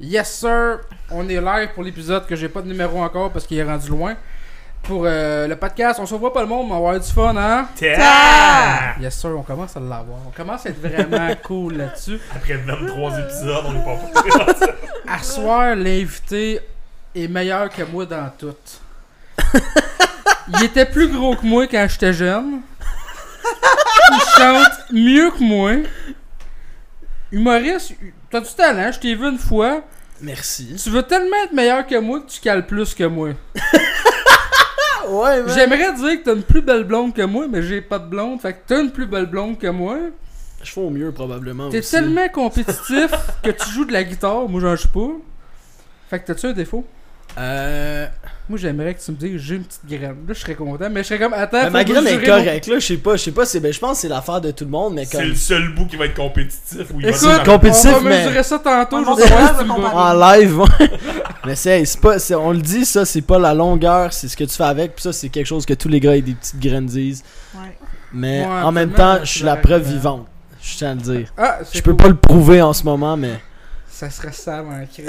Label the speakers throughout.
Speaker 1: Yes sir, on est live pour l'épisode que j'ai pas de numéro encore parce qu'il est rendu loin. Pour euh, le podcast, on se voit pas le monde, mais on va avoir du fun, hein?
Speaker 2: Ta!
Speaker 1: Yes sir, on commence à l'avoir. On commence à être vraiment cool là-dessus.
Speaker 2: Après 23 épisodes, on est pas prêt.
Speaker 1: À soir, l'invité est meilleur que moi dans tout. Il était plus gros que moi quand j'étais jeune. Il chante mieux que moi. Humoriste, t'as du talent, je t'ai vu une fois.
Speaker 3: Merci.
Speaker 1: Tu veux tellement être meilleur que moi que tu cales plus que moi.
Speaker 3: Ouais, man.
Speaker 1: J'aimerais dire que t'as une plus belle blonde que moi, mais j'ai pas de blonde. Fait que t'as une plus belle blonde que moi.
Speaker 3: Je fais au mieux, probablement.
Speaker 1: T'es
Speaker 3: aussi.
Speaker 1: tellement compétitif que tu joues de la guitare. Moi, j'en joue pas. Fait que t'as-tu un défaut?
Speaker 3: Euh.
Speaker 1: Moi, j'aimerais que tu me dises j'ai une petite graine. Là, je serais content, mais je serais comme attends. faut
Speaker 3: ma graine est
Speaker 1: mon-
Speaker 3: correcte, là. Je sais pas, je sais pas. c'est- Ben, je pense que c'est l'affaire de tout le monde, mais
Speaker 2: C'est le seul bout qui va être compétitif. Où il va
Speaker 1: Écoute,
Speaker 2: dire-
Speaker 3: compétitif,
Speaker 1: on va
Speaker 3: mais-
Speaker 1: mesurer ça tantôt. Je
Speaker 4: va.
Speaker 3: En live, ouais. mais c'est, c'est pas, c'est- on le dit, ça, c'est pas la longueur, c'est ce que tu fais avec. Puis ça, c'est quelque chose que tous les gars avec des petites graines disent.
Speaker 4: Ouais.
Speaker 3: Mais
Speaker 1: Ouais,
Speaker 3: en même temps, je suis la preuve vivante. Je tiens à le dire.
Speaker 1: Ah,
Speaker 3: Je peux pas le prouver en ce moment, mais.
Speaker 1: Ça serait ça, mon Chris.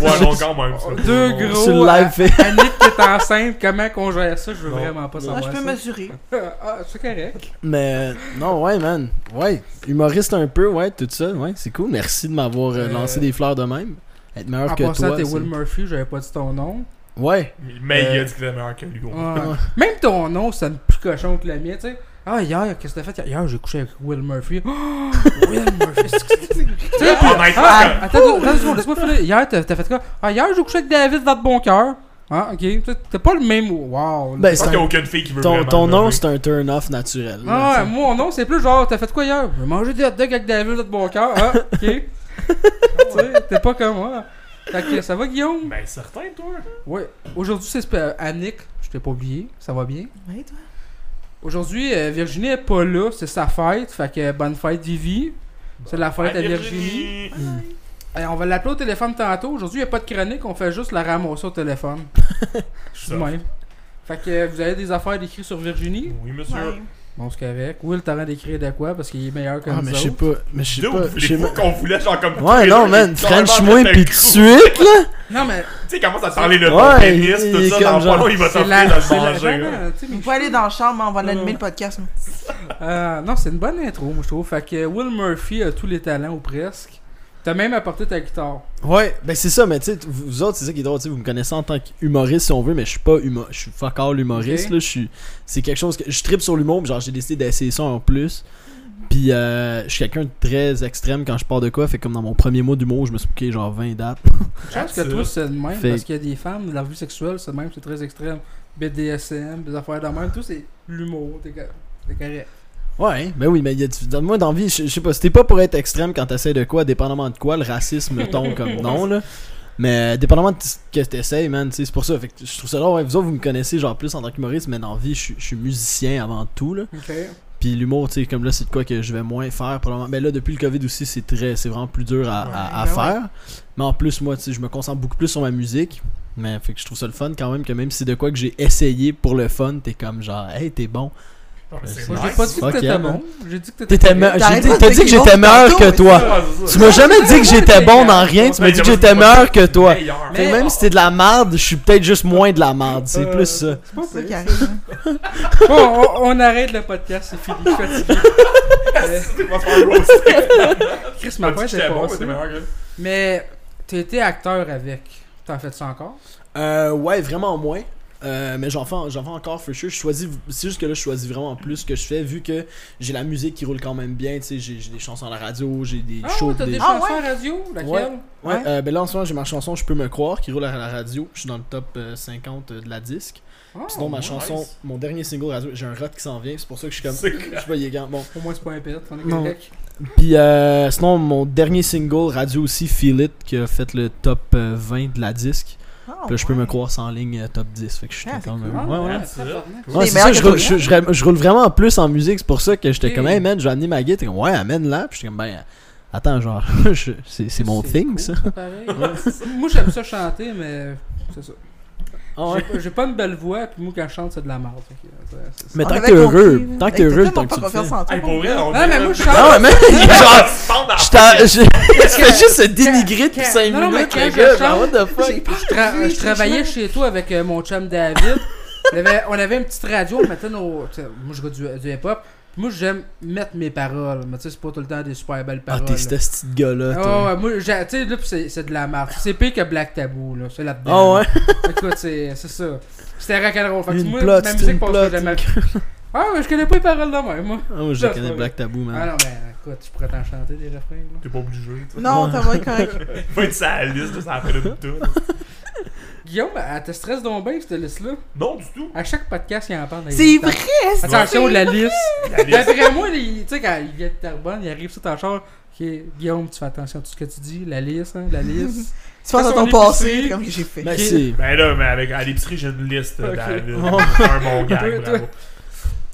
Speaker 2: Ouais, non, quand même. ça.
Speaker 1: Deux gros.
Speaker 3: Sur le live, fait.
Speaker 1: Annick qui est enceinte, comment qu'on gère ça, je veux
Speaker 2: Non.
Speaker 1: vraiment pas
Speaker 2: Non.
Speaker 1: savoir.
Speaker 4: Moi, je peux
Speaker 1: ça.
Speaker 4: mesurer.
Speaker 1: Ah, c'est correct.
Speaker 3: Mais non, ouais, man. Ouais, humoriste un peu, ouais, tout ça. Ouais, c'est cool. Merci de m'avoir euh,
Speaker 1: Euh,
Speaker 3: lancé des fleurs de même. Être meilleur
Speaker 1: En
Speaker 3: que toi.
Speaker 1: t'es
Speaker 3: c'est-
Speaker 1: Will Murphy, j'avais pas dit ton nom.
Speaker 3: Ouais.
Speaker 2: Mais il
Speaker 1: Euh,
Speaker 2: a dit qu'il était meilleur que lui.
Speaker 1: Ouais. Même ton nom, c'est plus cochon que le mien, tu sais. Ah, hier, qu'est-ce que t'as fait? Hier, j'ai couché avec Will Murphy. Oh, Will Murphy, c'est ah, attends, attends, attends, laisse-moi finir. Hier, t'as fait quoi? Ah, hier, j'ai couché avec David Vadeboncoeur. Ah, ok. Tu sais, T'as pas le même. Wow.
Speaker 3: Ben, c'est
Speaker 2: qu'il n'y a
Speaker 3: un-
Speaker 2: aucune fille qui veut
Speaker 3: Ton, ton nom, c'est un turn-off naturel.
Speaker 1: Ah, mon nom, c'est plus genre, t'as fait quoi hier? J'ai mangé des hot dogs avec David Vadeboncoeur. Ah, ok. tu sais, t'es pas comme moi. Fait ça va, Guillaume?
Speaker 2: Ben, certain, toi.
Speaker 1: Ouais. Aujourd'hui, c'est Annick. Je t'ai pas oublié. Ça va bien?
Speaker 4: Oui, toi.
Speaker 1: Aujourd'hui, euh, Virginie est pas là, c'est sa fête, fait que bonne fête Vivi. C'est la fête à Virginie. Et on va l'appeler au téléphone tantôt. Aujourd'hui, il n'y a pas de chronique, on fait juste la ramasser au téléphone. Je suis de même. Fait que euh, vous avez des affaires d'écrire sur Virginie?
Speaker 2: Oui, monsieur.
Speaker 4: Ouais.
Speaker 1: Bon, c'est correct. Will, t'as rien d'écrire de quoi? Parce qu'il est meilleur que
Speaker 3: Ah,
Speaker 1: nous
Speaker 3: mais je sais pas. Mais je sais pas. je sais
Speaker 2: voulez-vous
Speaker 3: pas-
Speaker 2: qu'on voulait genre comme.
Speaker 3: Ouais, non, man. French moi pis de suite, là.
Speaker 1: Non, mais
Speaker 2: Tu sais, commence à te parler de ton
Speaker 3: Ouais,
Speaker 2: pénis,
Speaker 3: il
Speaker 2: tout
Speaker 3: est
Speaker 2: ça, dans
Speaker 3: genre-
Speaker 2: le il va
Speaker 1: la.
Speaker 2: de le manger.
Speaker 4: Vous pouvez aller dans la chambre, on va
Speaker 1: Non,
Speaker 4: animer
Speaker 1: non.
Speaker 4: le podcast.
Speaker 1: Euh, non, c'est une bonne intro, moi, je trouve. Fait que Will Murphy a tous les talents, ou presque. T'as même apporté ta guitare.
Speaker 3: Ouais, ben c'est ça, mais tu sais, vous autres, c'est ça qui est drôle, vous me connaissez en tant qu'humoriste si on veut, mais je suis pas humoriste, je suis fuck all humoriste, là, je suis, c'est quelque chose que, je tripe sur l'humour, genre j'ai décidé d'essayer ça en plus, puis euh, je suis quelqu'un de très extrême quand je pars de quoi, fait comme dans mon premier mois d'humour, je me suis booké genre 20 dates.
Speaker 1: Je pense que toi, c'est le même,
Speaker 3: Fait-
Speaker 1: parce qu'il y a des femmes, leur vie sexuelle, c'est le même, c'est très extrême. BDSM, des affaires de même, tout c'est l'humour, t'es correct.
Speaker 3: Ouais, ben oui, mais il y a du- moi dans vie, je sais pas, c'était pas pour être extrême quand t'essayes de quoi, dépendamment de quoi, le racisme tombe comme non, là. Mais euh, dépendamment de ce que t'essayes, man, c'est pour ça. Fait que je trouve ça drôle, ouais, vous autres, vous me connaissez genre plus en tant qu'humoriste, mais dans vie, je suis- musicien avant tout, là.
Speaker 1: Ok.
Speaker 3: Puis l'humour, tu sais, comme là, c'est de quoi que je vais moins faire. Probablement. Mais là, depuis le COVID aussi, c'est très, c'est vraiment plus dur à, à- à
Speaker 4: Ouais,
Speaker 3: faire. Mais en plus, moi, tu sais, je me concentre beaucoup plus sur ma musique. Mais fait que je trouve ça le fun quand même, que même si c'est de quoi que j'ai essayé pour le fun, t'es comme genre, hey, t'es bon.
Speaker 2: C'est
Speaker 1: j'ai pas dit que t'étais bon. J'ai dit que t'étais
Speaker 3: T'étais
Speaker 4: de
Speaker 3: T'as dit que j'étais meilleur que toi.
Speaker 2: C'est.
Speaker 3: Tu m'as jamais dit que j'étais bon dans rien, tu m'as dit que j'étais meilleur que toi. Même si t'es de la merde, je suis peut-être juste moins de la merde. C'est
Speaker 1: Euh,
Speaker 3: plus ça.
Speaker 1: C'est pas
Speaker 4: C'est ça qui arrive. hein.
Speaker 1: Bon, on, arrête le podcast, c'est fini, fatigué. Chris, ma
Speaker 2: m'as dit
Speaker 1: point
Speaker 2: que j'étais
Speaker 1: est
Speaker 2: bon, mais
Speaker 1: été acteur avec. T'en fais ça encore?
Speaker 3: Euh, ouais, vraiment moins. Euh, mais j'en fais, encore for sure. Je choisis, c'est juste que là, je choisis vraiment plus ce que je fais vu que j'ai la musique qui roule quand même bien. Tu sais, j'ai, j'ai des chansons à la radio, j'ai des
Speaker 1: Ah,
Speaker 3: shows.
Speaker 1: ouais, t'as
Speaker 3: des...
Speaker 1: des
Speaker 4: Ah,
Speaker 1: chansons
Speaker 4: ouais?
Speaker 1: à radio? Laquelle?
Speaker 3: Ouais. Ouais,
Speaker 4: Ouais.
Speaker 3: euh, ben là en ce moment j'ai ma chanson Je peux me croire qui roule à la radio. Je suis dans le top euh, 50 de la disque.
Speaker 1: Ah,
Speaker 3: Sinon ma
Speaker 2: nice.
Speaker 3: chanson, mon dernier single radio, j'ai un rot qui s'en vient. C'est pour ça que je suis comme.
Speaker 2: C'est
Speaker 3: Je sais pas, grand. Bon.
Speaker 1: Au moins, c'est pas un correct.
Speaker 3: Puis euh, sinon mon dernier single radio aussi, Feel It, qui a fait le top euh, 20 de la disque.
Speaker 4: Ah,
Speaker 3: Puis là, je peux
Speaker 4: ouais.
Speaker 3: me croire sans ligne euh, top 10. Fait que je suis
Speaker 4: Ah, c'est
Speaker 3: de-
Speaker 4: cool.
Speaker 3: Ouais, ouais.
Speaker 1: Ah, ça.
Speaker 3: Ouais, je roule, je, je- je roule vraiment plus en musique, c'est pour ça que j'étais
Speaker 1: Ok.
Speaker 3: comme, hey man, je vais amener ma guitare. T'es comme, ouais, amène-la. Puis j'étais comme, ben, attends, genre, c'est c'est mon thing,
Speaker 1: cool,
Speaker 3: ça.
Speaker 1: pareil. moi, j'aime ça chanter, mais c'est ça.
Speaker 3: Ah ouais.
Speaker 1: J'ai- pas une belle voix, puis moi, quand je chante, c'est de la merde. euh,
Speaker 3: Mais tant que t'es heureux, tant que t'es heureux, tant que tu le fais.
Speaker 2: Hey, pour vrai, on
Speaker 1: Ah, mais moi, je chante.
Speaker 3: Ah ouais, mais genre, Je fais juste se dénigrer depuis
Speaker 1: quand-
Speaker 3: 5
Speaker 1: non, non, mais
Speaker 3: minutes,
Speaker 1: quand
Speaker 3: le
Speaker 1: je
Speaker 3: gars. what the fuck?
Speaker 1: Je, travaillais chez toi avec euh, mon chum David. on, avait, une petite radio, on mettait nos. Moi, je du, du hip-hop. Moi, j'aime mettre mes paroles. Mais tu sais, c'est pas tout le temps des super belles
Speaker 3: Ah,
Speaker 1: paroles.
Speaker 3: t'es
Speaker 1: là.
Speaker 3: ce petit gars-là,
Speaker 1: Ah ouais, moi, tu sais, là, c'est de la merde. C'est pire que Black Taboo, là. C'est
Speaker 3: Ah
Speaker 1: là-dedans.
Speaker 3: ouais?
Speaker 1: Écoute, c'est c'est ça. C'était rock'n'roll. Fait que moi, ma musique passe jamais. Ah, mais je connais pas les paroles de même, moi.
Speaker 3: Ah, moi, je
Speaker 1: Ça,
Speaker 3: connais
Speaker 1: c'est
Speaker 3: Black Taboo,
Speaker 1: Ah
Speaker 3: man.
Speaker 1: non, mais écoute, tu pourrais t'en chanter des refrains, là.
Speaker 2: T'es pas obligé. tu sais.
Speaker 4: Non, ça va être correct.
Speaker 2: Faut être sa liste, là, ça en fait le tout.
Speaker 1: Guillaume, elle te stresse donc bien, cette liste-là?
Speaker 2: Non, du tout.
Speaker 1: À chaque podcast, il en parle. dans les
Speaker 4: C'est vrai, c'est
Speaker 1: Attention, la liste.
Speaker 2: La liste.
Speaker 1: D'après moi, il- tu sais, quand il vient de Terrebonne, il arrive sur ton char. Ok, Guillaume, tu fais attention à tout ce que tu dis. La liste, hein, la liste.
Speaker 4: Tu penses à ton passé, comme que j'ai fait.
Speaker 3: Ben, c'est.
Speaker 2: Ben là, mais avec, à l'épicerie, j'ai une liste
Speaker 1: Ok.
Speaker 2: David.
Speaker 3: Oh.
Speaker 2: un bon gag, bravo.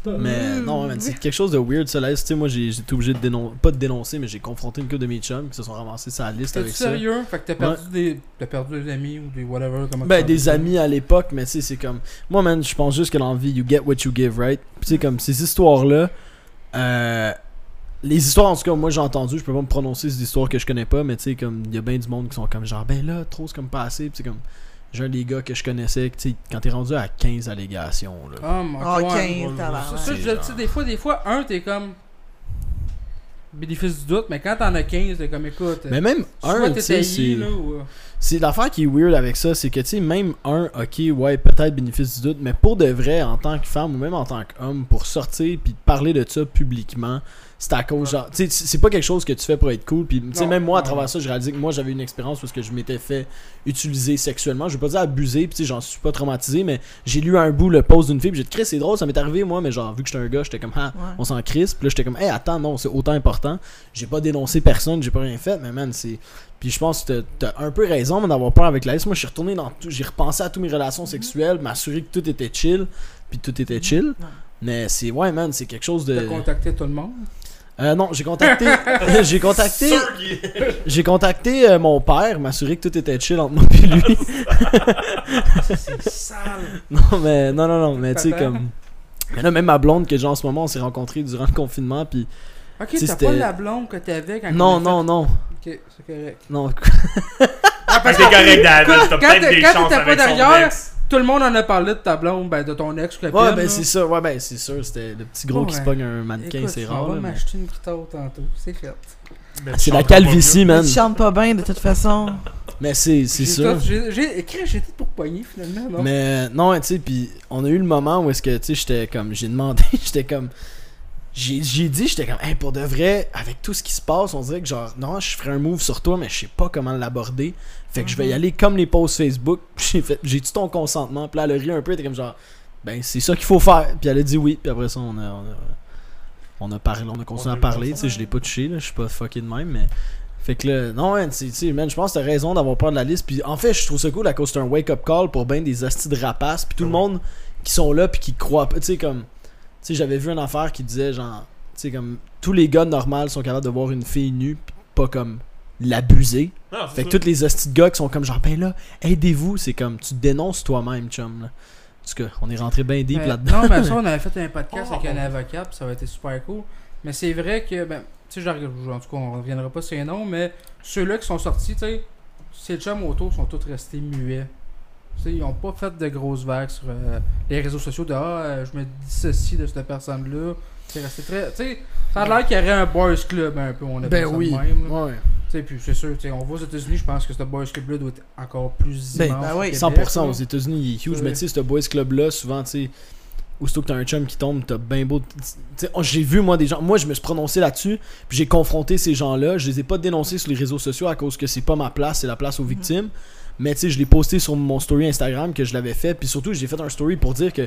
Speaker 3: Mais non, man, c'est quelque chose de weird, ça. Là, tu sais, moi, j'ai été obligé de dénoncer. Pas de dénoncer, mais j'ai confronté une couple de mes chums qui se sont ramassés sur la liste avec ça.
Speaker 1: sérieux? Fait que t'as perdu, des... perdu des amis ou des whatever. Comment
Speaker 3: Ben, des amis à l'époque, mais tu sais, c'est comme. Moi, man, je pense juste que dans la vie, you get what you give, right? Tu sais, comme ces histoires-là, euh, les histoires, en tout cas, moi, j'ai entendu, je peux pas me prononcer sur des histoires que je connais pas, mais tu sais, comme, il y a bien du monde qui sont comme, genre, ben là, trop, c'est comme pas assez. Puis, c'est comme, j'ai un des gars que je connaissais, tu sais, quand t'es rendu à 15 allégations, là.
Speaker 1: Ah, mon
Speaker 4: Ah,
Speaker 1: ouais.
Speaker 4: 15,
Speaker 1: Ça,
Speaker 4: tabarnak.
Speaker 1: ça,
Speaker 3: C'est
Speaker 1: je- tu sais,
Speaker 3: genre-
Speaker 1: des fois, des fois, un, t'es comme. Bénéfice du doute, mais quand t'en as 15, t'es comme écoute.
Speaker 3: Mais même un, tu sais, c'est.
Speaker 1: euh,
Speaker 3: C'est l'affaire qui est weird avec ça, c'est que tu sais, même un, ok, ouais, peut-être bénéfice du doute, mais pour de vrai, en tant que femme ou même en tant qu'homme, pour sortir puis parler de ça publiquement, c'est à cause, genre, tu sais, c'est pas quelque chose que tu fais pour être cool. Puis, tu sais, même moi, à travers ça, j'ai réalisé que moi, j'avais une expérience parce que je m'étais fait utiliser sexuellement. Je vais pas dire abuser, puis tu sais, j'en suis pas traumatisé, mais j'ai lu un bout le post d'une fille, puis j'ai dit, Chris, c'est drôle, ça m'est arrivé, moi, mais genre, vu que j'étais un gars, j'étais comme, ah,
Speaker 4: Ouais.
Speaker 3: on s'en crisse. Puis là, j'étais comme, hey, attends, non, c'est autant important. J'ai pas dénoncé personne, j'ai pas rien fait, mais man, c'est. Puis je pense que t'as- un peu raison d'avoir peur avec la liste. Moi, je suis retourné dans tout, j'ai repensé à toutes mes relations sexuelles, m'assurer que tout était chill, puis tout était chill. Mais c'est, ouais, man, c'est quelque chose de.
Speaker 1: T'as contacté tout le monde?
Speaker 3: Euh, non, j'ai contacté. j'ai contacté. J'ai contacté euh, mon père, m'assurer que tout était chill entre moi et lui.
Speaker 1: C'est sale.
Speaker 3: non, mais, non, non, non, mais tu sais, comme. Mais là, même ma blonde que j'ai en ce moment, on s'est rencontrés durant le confinement, puis.
Speaker 1: Ok, t'as pas la blonde que t'avais quand
Speaker 3: Non, non, non.
Speaker 1: Ok, c'est correct.
Speaker 3: Non,
Speaker 1: Ah,
Speaker 2: Fait que t'es correct, David. T'as
Speaker 1: quand
Speaker 2: peut-être des
Speaker 1: quand
Speaker 2: chances
Speaker 1: t'étais pas
Speaker 2: avec son
Speaker 1: derrière,
Speaker 2: ex.
Speaker 1: Tout le monde en a parlé de ta blonde, ben de ton ex copine.
Speaker 3: Ouais, ben c'est ça, ouais, ben c'est sûr, c'était le petit gros qui se pogne un mannequin, c'est rare.
Speaker 1: vais
Speaker 3: mais-
Speaker 1: m'acheter une guitare tantôt, c'est fait.
Speaker 2: Tu
Speaker 3: C'est la calvitie, man.
Speaker 4: tu chantes pas bien de toute façon.
Speaker 3: Mais c'est c'est
Speaker 1: J'ai
Speaker 3: sûr.
Speaker 1: tout- J'ai j'ai- écrit, j'ai tout pour pogner finalement, non?
Speaker 3: Mais non, tu sais, puis on a eu le moment où est-ce que, tu sais, j'étais comme, j'ai demandé, j'étais comme, j'ai dit, j'étais comme, hey, pour de vrai, avec tout ce qui se passe, on dirait que genre, non, je ferais un move sur toi, mais je sais pas comment l'aborder. Fait que je vais y
Speaker 4: Mhm.
Speaker 3: aller comme les posts Facebook. J'ai j'ai-tu ton consentement? Puis là, elle a ri un peu, elle était comme genre, ben, c'est ça qu'il faut faire. Puis elle a dit oui, puis après ça, on a, on a, on a parlé, on a continué
Speaker 2: On a
Speaker 3: à parler,
Speaker 2: le
Speaker 3: tu sais, je l'ai pas touché, là, je suis pas fucké de même, mais. Fait que là, non, man, tu sais, man, je pense que t'as raison d'avoir peur de la liste. Puis en fait, je trouve ça cool à cause c'est un wake-up call pour ben des hosties de rapaces. Puis tout le monde qui sont là, puis qui croient pas. Tu sais, comme. Tu sais, j'avais vu une affaire qui disait, genre. Tu sais, comme. Tous les gars normaux sont capables de voir une fille nue, puis pas comme. L'abuser. Fait que tous les hosties de gars qui sont comme, genre, ben là, aidez-vous. C'est comme, tu te dénonces toi-même, chum, là. En tout cas, on est rentré bien deep
Speaker 1: Mais-
Speaker 3: là-dedans.
Speaker 1: Non, mais ça, on avait fait un podcast
Speaker 2: Oh.
Speaker 1: avec un avocat, puis ça avait été super cool. Mais c'est vrai que, ben, tu sais, genre, en tout cas, on reviendra pas sur les noms, mais ceux-là qui sont sortis, tu sais, ces chums autour sont tous restés muets. Tu sais, ils ont pas fait de grosses vagues sur euh, les réseaux sociaux de Ah, euh, je me dissocie de cette personne-là. C'est resté très. Tu sais, ça a l'air qu'il y aurait un boys club un peu, on appelle
Speaker 3: Ben oui.
Speaker 1: même. là.
Speaker 3: Ouais.
Speaker 1: Tu sais, puis c'est sûr, tu sais, on va aux États-Unis, je pense que ce boys club-là doit être encore plus
Speaker 3: Ben,
Speaker 1: immense.
Speaker 4: ben
Speaker 1: Québec,
Speaker 3: 100%
Speaker 1: là.
Speaker 3: aux États-Unis, il est huge,
Speaker 1: Ouais.
Speaker 3: mais tu sais, ce boys club-là, souvent, tu sais, aussitôt que t'as un chum qui tombe, t'as bien beau. Tu sais, oh, j'ai vu, moi, des gens. Moi, je me suis prononcé là-dessus, puis j'ai confronté ces gens-là. Je les ai pas dénoncés sur les réseaux sociaux à cause que c'est pas ma place, c'est la place aux victimes. Mais tu sais, je l'ai posté sur mon story Instagram que je l'avais fait, puis surtout, j'ai fait un story pour dire que.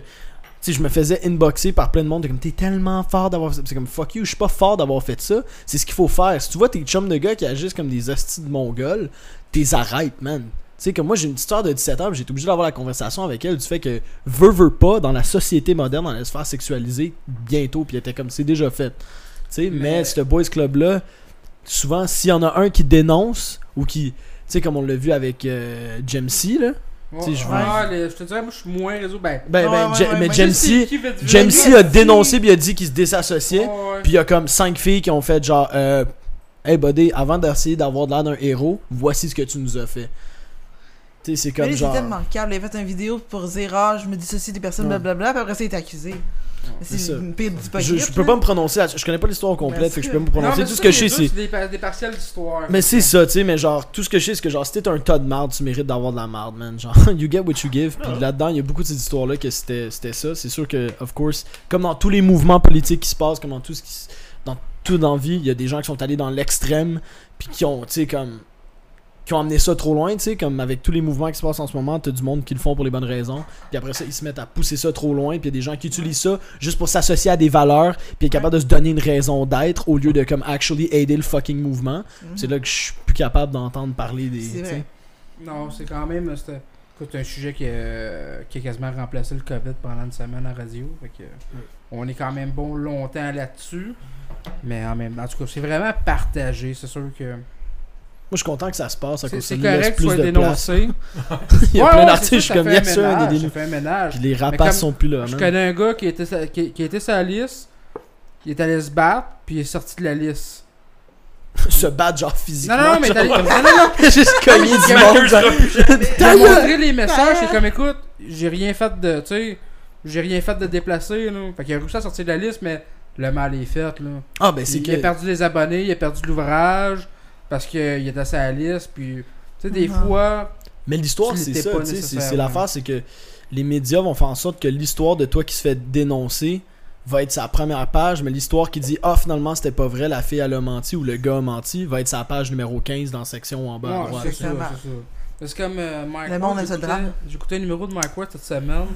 Speaker 3: Tu sais, je me faisais inboxer par plein de monde, comme t'es tellement fort d'avoir fait ça. C'est comme fuck you, je suis pas fort d'avoir fait ça. C'est ce qu'il faut faire. Si tu vois tes chums de gars qui agissent comme des hosties de mongols, t'es arrêtes, man. Tu sais, comme moi, j'ai une petite soeur de 17 ans, été obligé d'avoir la conversation avec elle du fait que, veut, veut pas, dans la société moderne, on allait se faire sexualiser bientôt, puis elle était comme, c'est déjà fait. Tu sais, mais,
Speaker 1: Mais-
Speaker 3: ce boys club-là, souvent, s'il y en a un qui dénonce, ou qui, sais, comme on l'a vu avec euh, Jamesy, là.
Speaker 1: Ouais,
Speaker 3: Tu sais, je
Speaker 1: ah, les- je te dirais, moi, je suis moins réseau. Ben,
Speaker 3: Ben, ben,
Speaker 4: ouais,
Speaker 3: Ja-
Speaker 4: ouais,
Speaker 3: mais. Jamesy, a dénoncé, puis il a dit qu'il se désassociait. Puis il y a comme 5 filles qui ont fait genre, euh, Hey buddy, avant d'essayer d'avoir de l'air d'un héros, voici ce que tu nous as fait. Tu sais, c'est
Speaker 4: Mais
Speaker 3: comme
Speaker 4: c'est
Speaker 3: genre.
Speaker 4: tellement calme. Il a fait une vidéo pour dire Ah, je me dissocie des personnes,
Speaker 3: Ouais.
Speaker 4: blablabla, puis après ça, il est accusé.
Speaker 3: C'est
Speaker 4: une pire
Speaker 3: Je, je peux pas me prononcer, je connais pas l'histoire complète,
Speaker 4: Bien
Speaker 3: fait que je peux pas me prononcer. Tout ce que je sais, c'est.
Speaker 1: des, pa- des partiels d'histoire.
Speaker 3: Mais c'est ça, tu sais, mais genre, tout ce que je sais, c'est que genre, si t'es un tas de marde, tu mérites d'avoir de la marde, man. Genre, you get what you give. Puis là-dedans, il y a beaucoup de ces histoires-là que c'était c'était ça. C'est sûr que, of course, comme dans tous les mouvements politiques qui se passent, comme dans tout ce qui dans tout dans la vie, il y a des gens qui sont allés dans l'extrême, puis qui ont, tu sais, comme. Qui ont amené ça trop loin, tu sais, comme avec tous les mouvements qui se passent en ce moment, t'as du monde qui le font pour les bonnes raisons, puis après ça, ils se mettent à pousser ça trop loin, puis il y a des gens qui utilisent ça juste pour s'associer à des valeurs, puis être capable de se donner une raison d'être au lieu de comme actually aider le fucking mouvement. C'est là que je suis plus capable d'entendre parler des.
Speaker 4: Mhm. Vrai.
Speaker 1: Non, c'est quand même. c'était- Écoute, un sujet qui a, qui a quasiment remplacé le COVID pendant une semaine à radio. Fait que, On est quand même bon longtemps là-dessus. Mais en même en tout cas, c'est vraiment partagé. C'est sûr que.
Speaker 3: Moi, je suis content que ça se passe à
Speaker 1: C'est correct que
Speaker 3: place.
Speaker 1: dénoncé.
Speaker 3: Il y a
Speaker 1: Ouais,
Speaker 3: plein
Speaker 1: ouais,
Speaker 3: d'artistes, je suis comme, des
Speaker 1: Ça
Speaker 3: délis.
Speaker 1: fait un ménage.
Speaker 3: Puis les rapaces sont plus là,
Speaker 1: Je connais un gars qui était, sa- qui, qui était sur la liste. Il est allé se battre, puis il est sorti de la liste.
Speaker 3: Se battre, genre physiquement.
Speaker 1: Non, non, mais t'as non, non, non.
Speaker 3: juste cogner du
Speaker 1: Il a
Speaker 3: monde. genre,
Speaker 1: Il
Speaker 3: Ta
Speaker 1: a
Speaker 3: gueule!
Speaker 1: montré les messages, c'est comme écoute, j'ai rien fait de. Tu sais, j'ai rien fait de déplacer, là. Fait qu'il a réussi à sortir de la liste, mais le mal est fait, là.
Speaker 3: Ah, ben c'est
Speaker 1: Il a perdu les abonnés, il a perdu l'ouvrage, parce qu'il était la liste, puis. Tu sais, des
Speaker 4: Non.
Speaker 1: fois.
Speaker 3: Mais l'histoire, c'est ça,
Speaker 1: pas
Speaker 3: tu sais. c'est- l'affaire, c'est que les médias vont faire en sorte que l'histoire de toi qui se fait dénoncer va être sa première page, mais l'histoire qui dit Ah, finalement, c'était pas vrai, la fille elle a menti ou le gars a menti va être sa page numéro 15 dans la section en bas à
Speaker 1: Ouais,
Speaker 3: droite.
Speaker 1: c'est ça, c'est ça. C'est comme euh, Mike
Speaker 4: Le monde le
Speaker 1: j'écoutais- un numéro de Mike Ward cette semaine.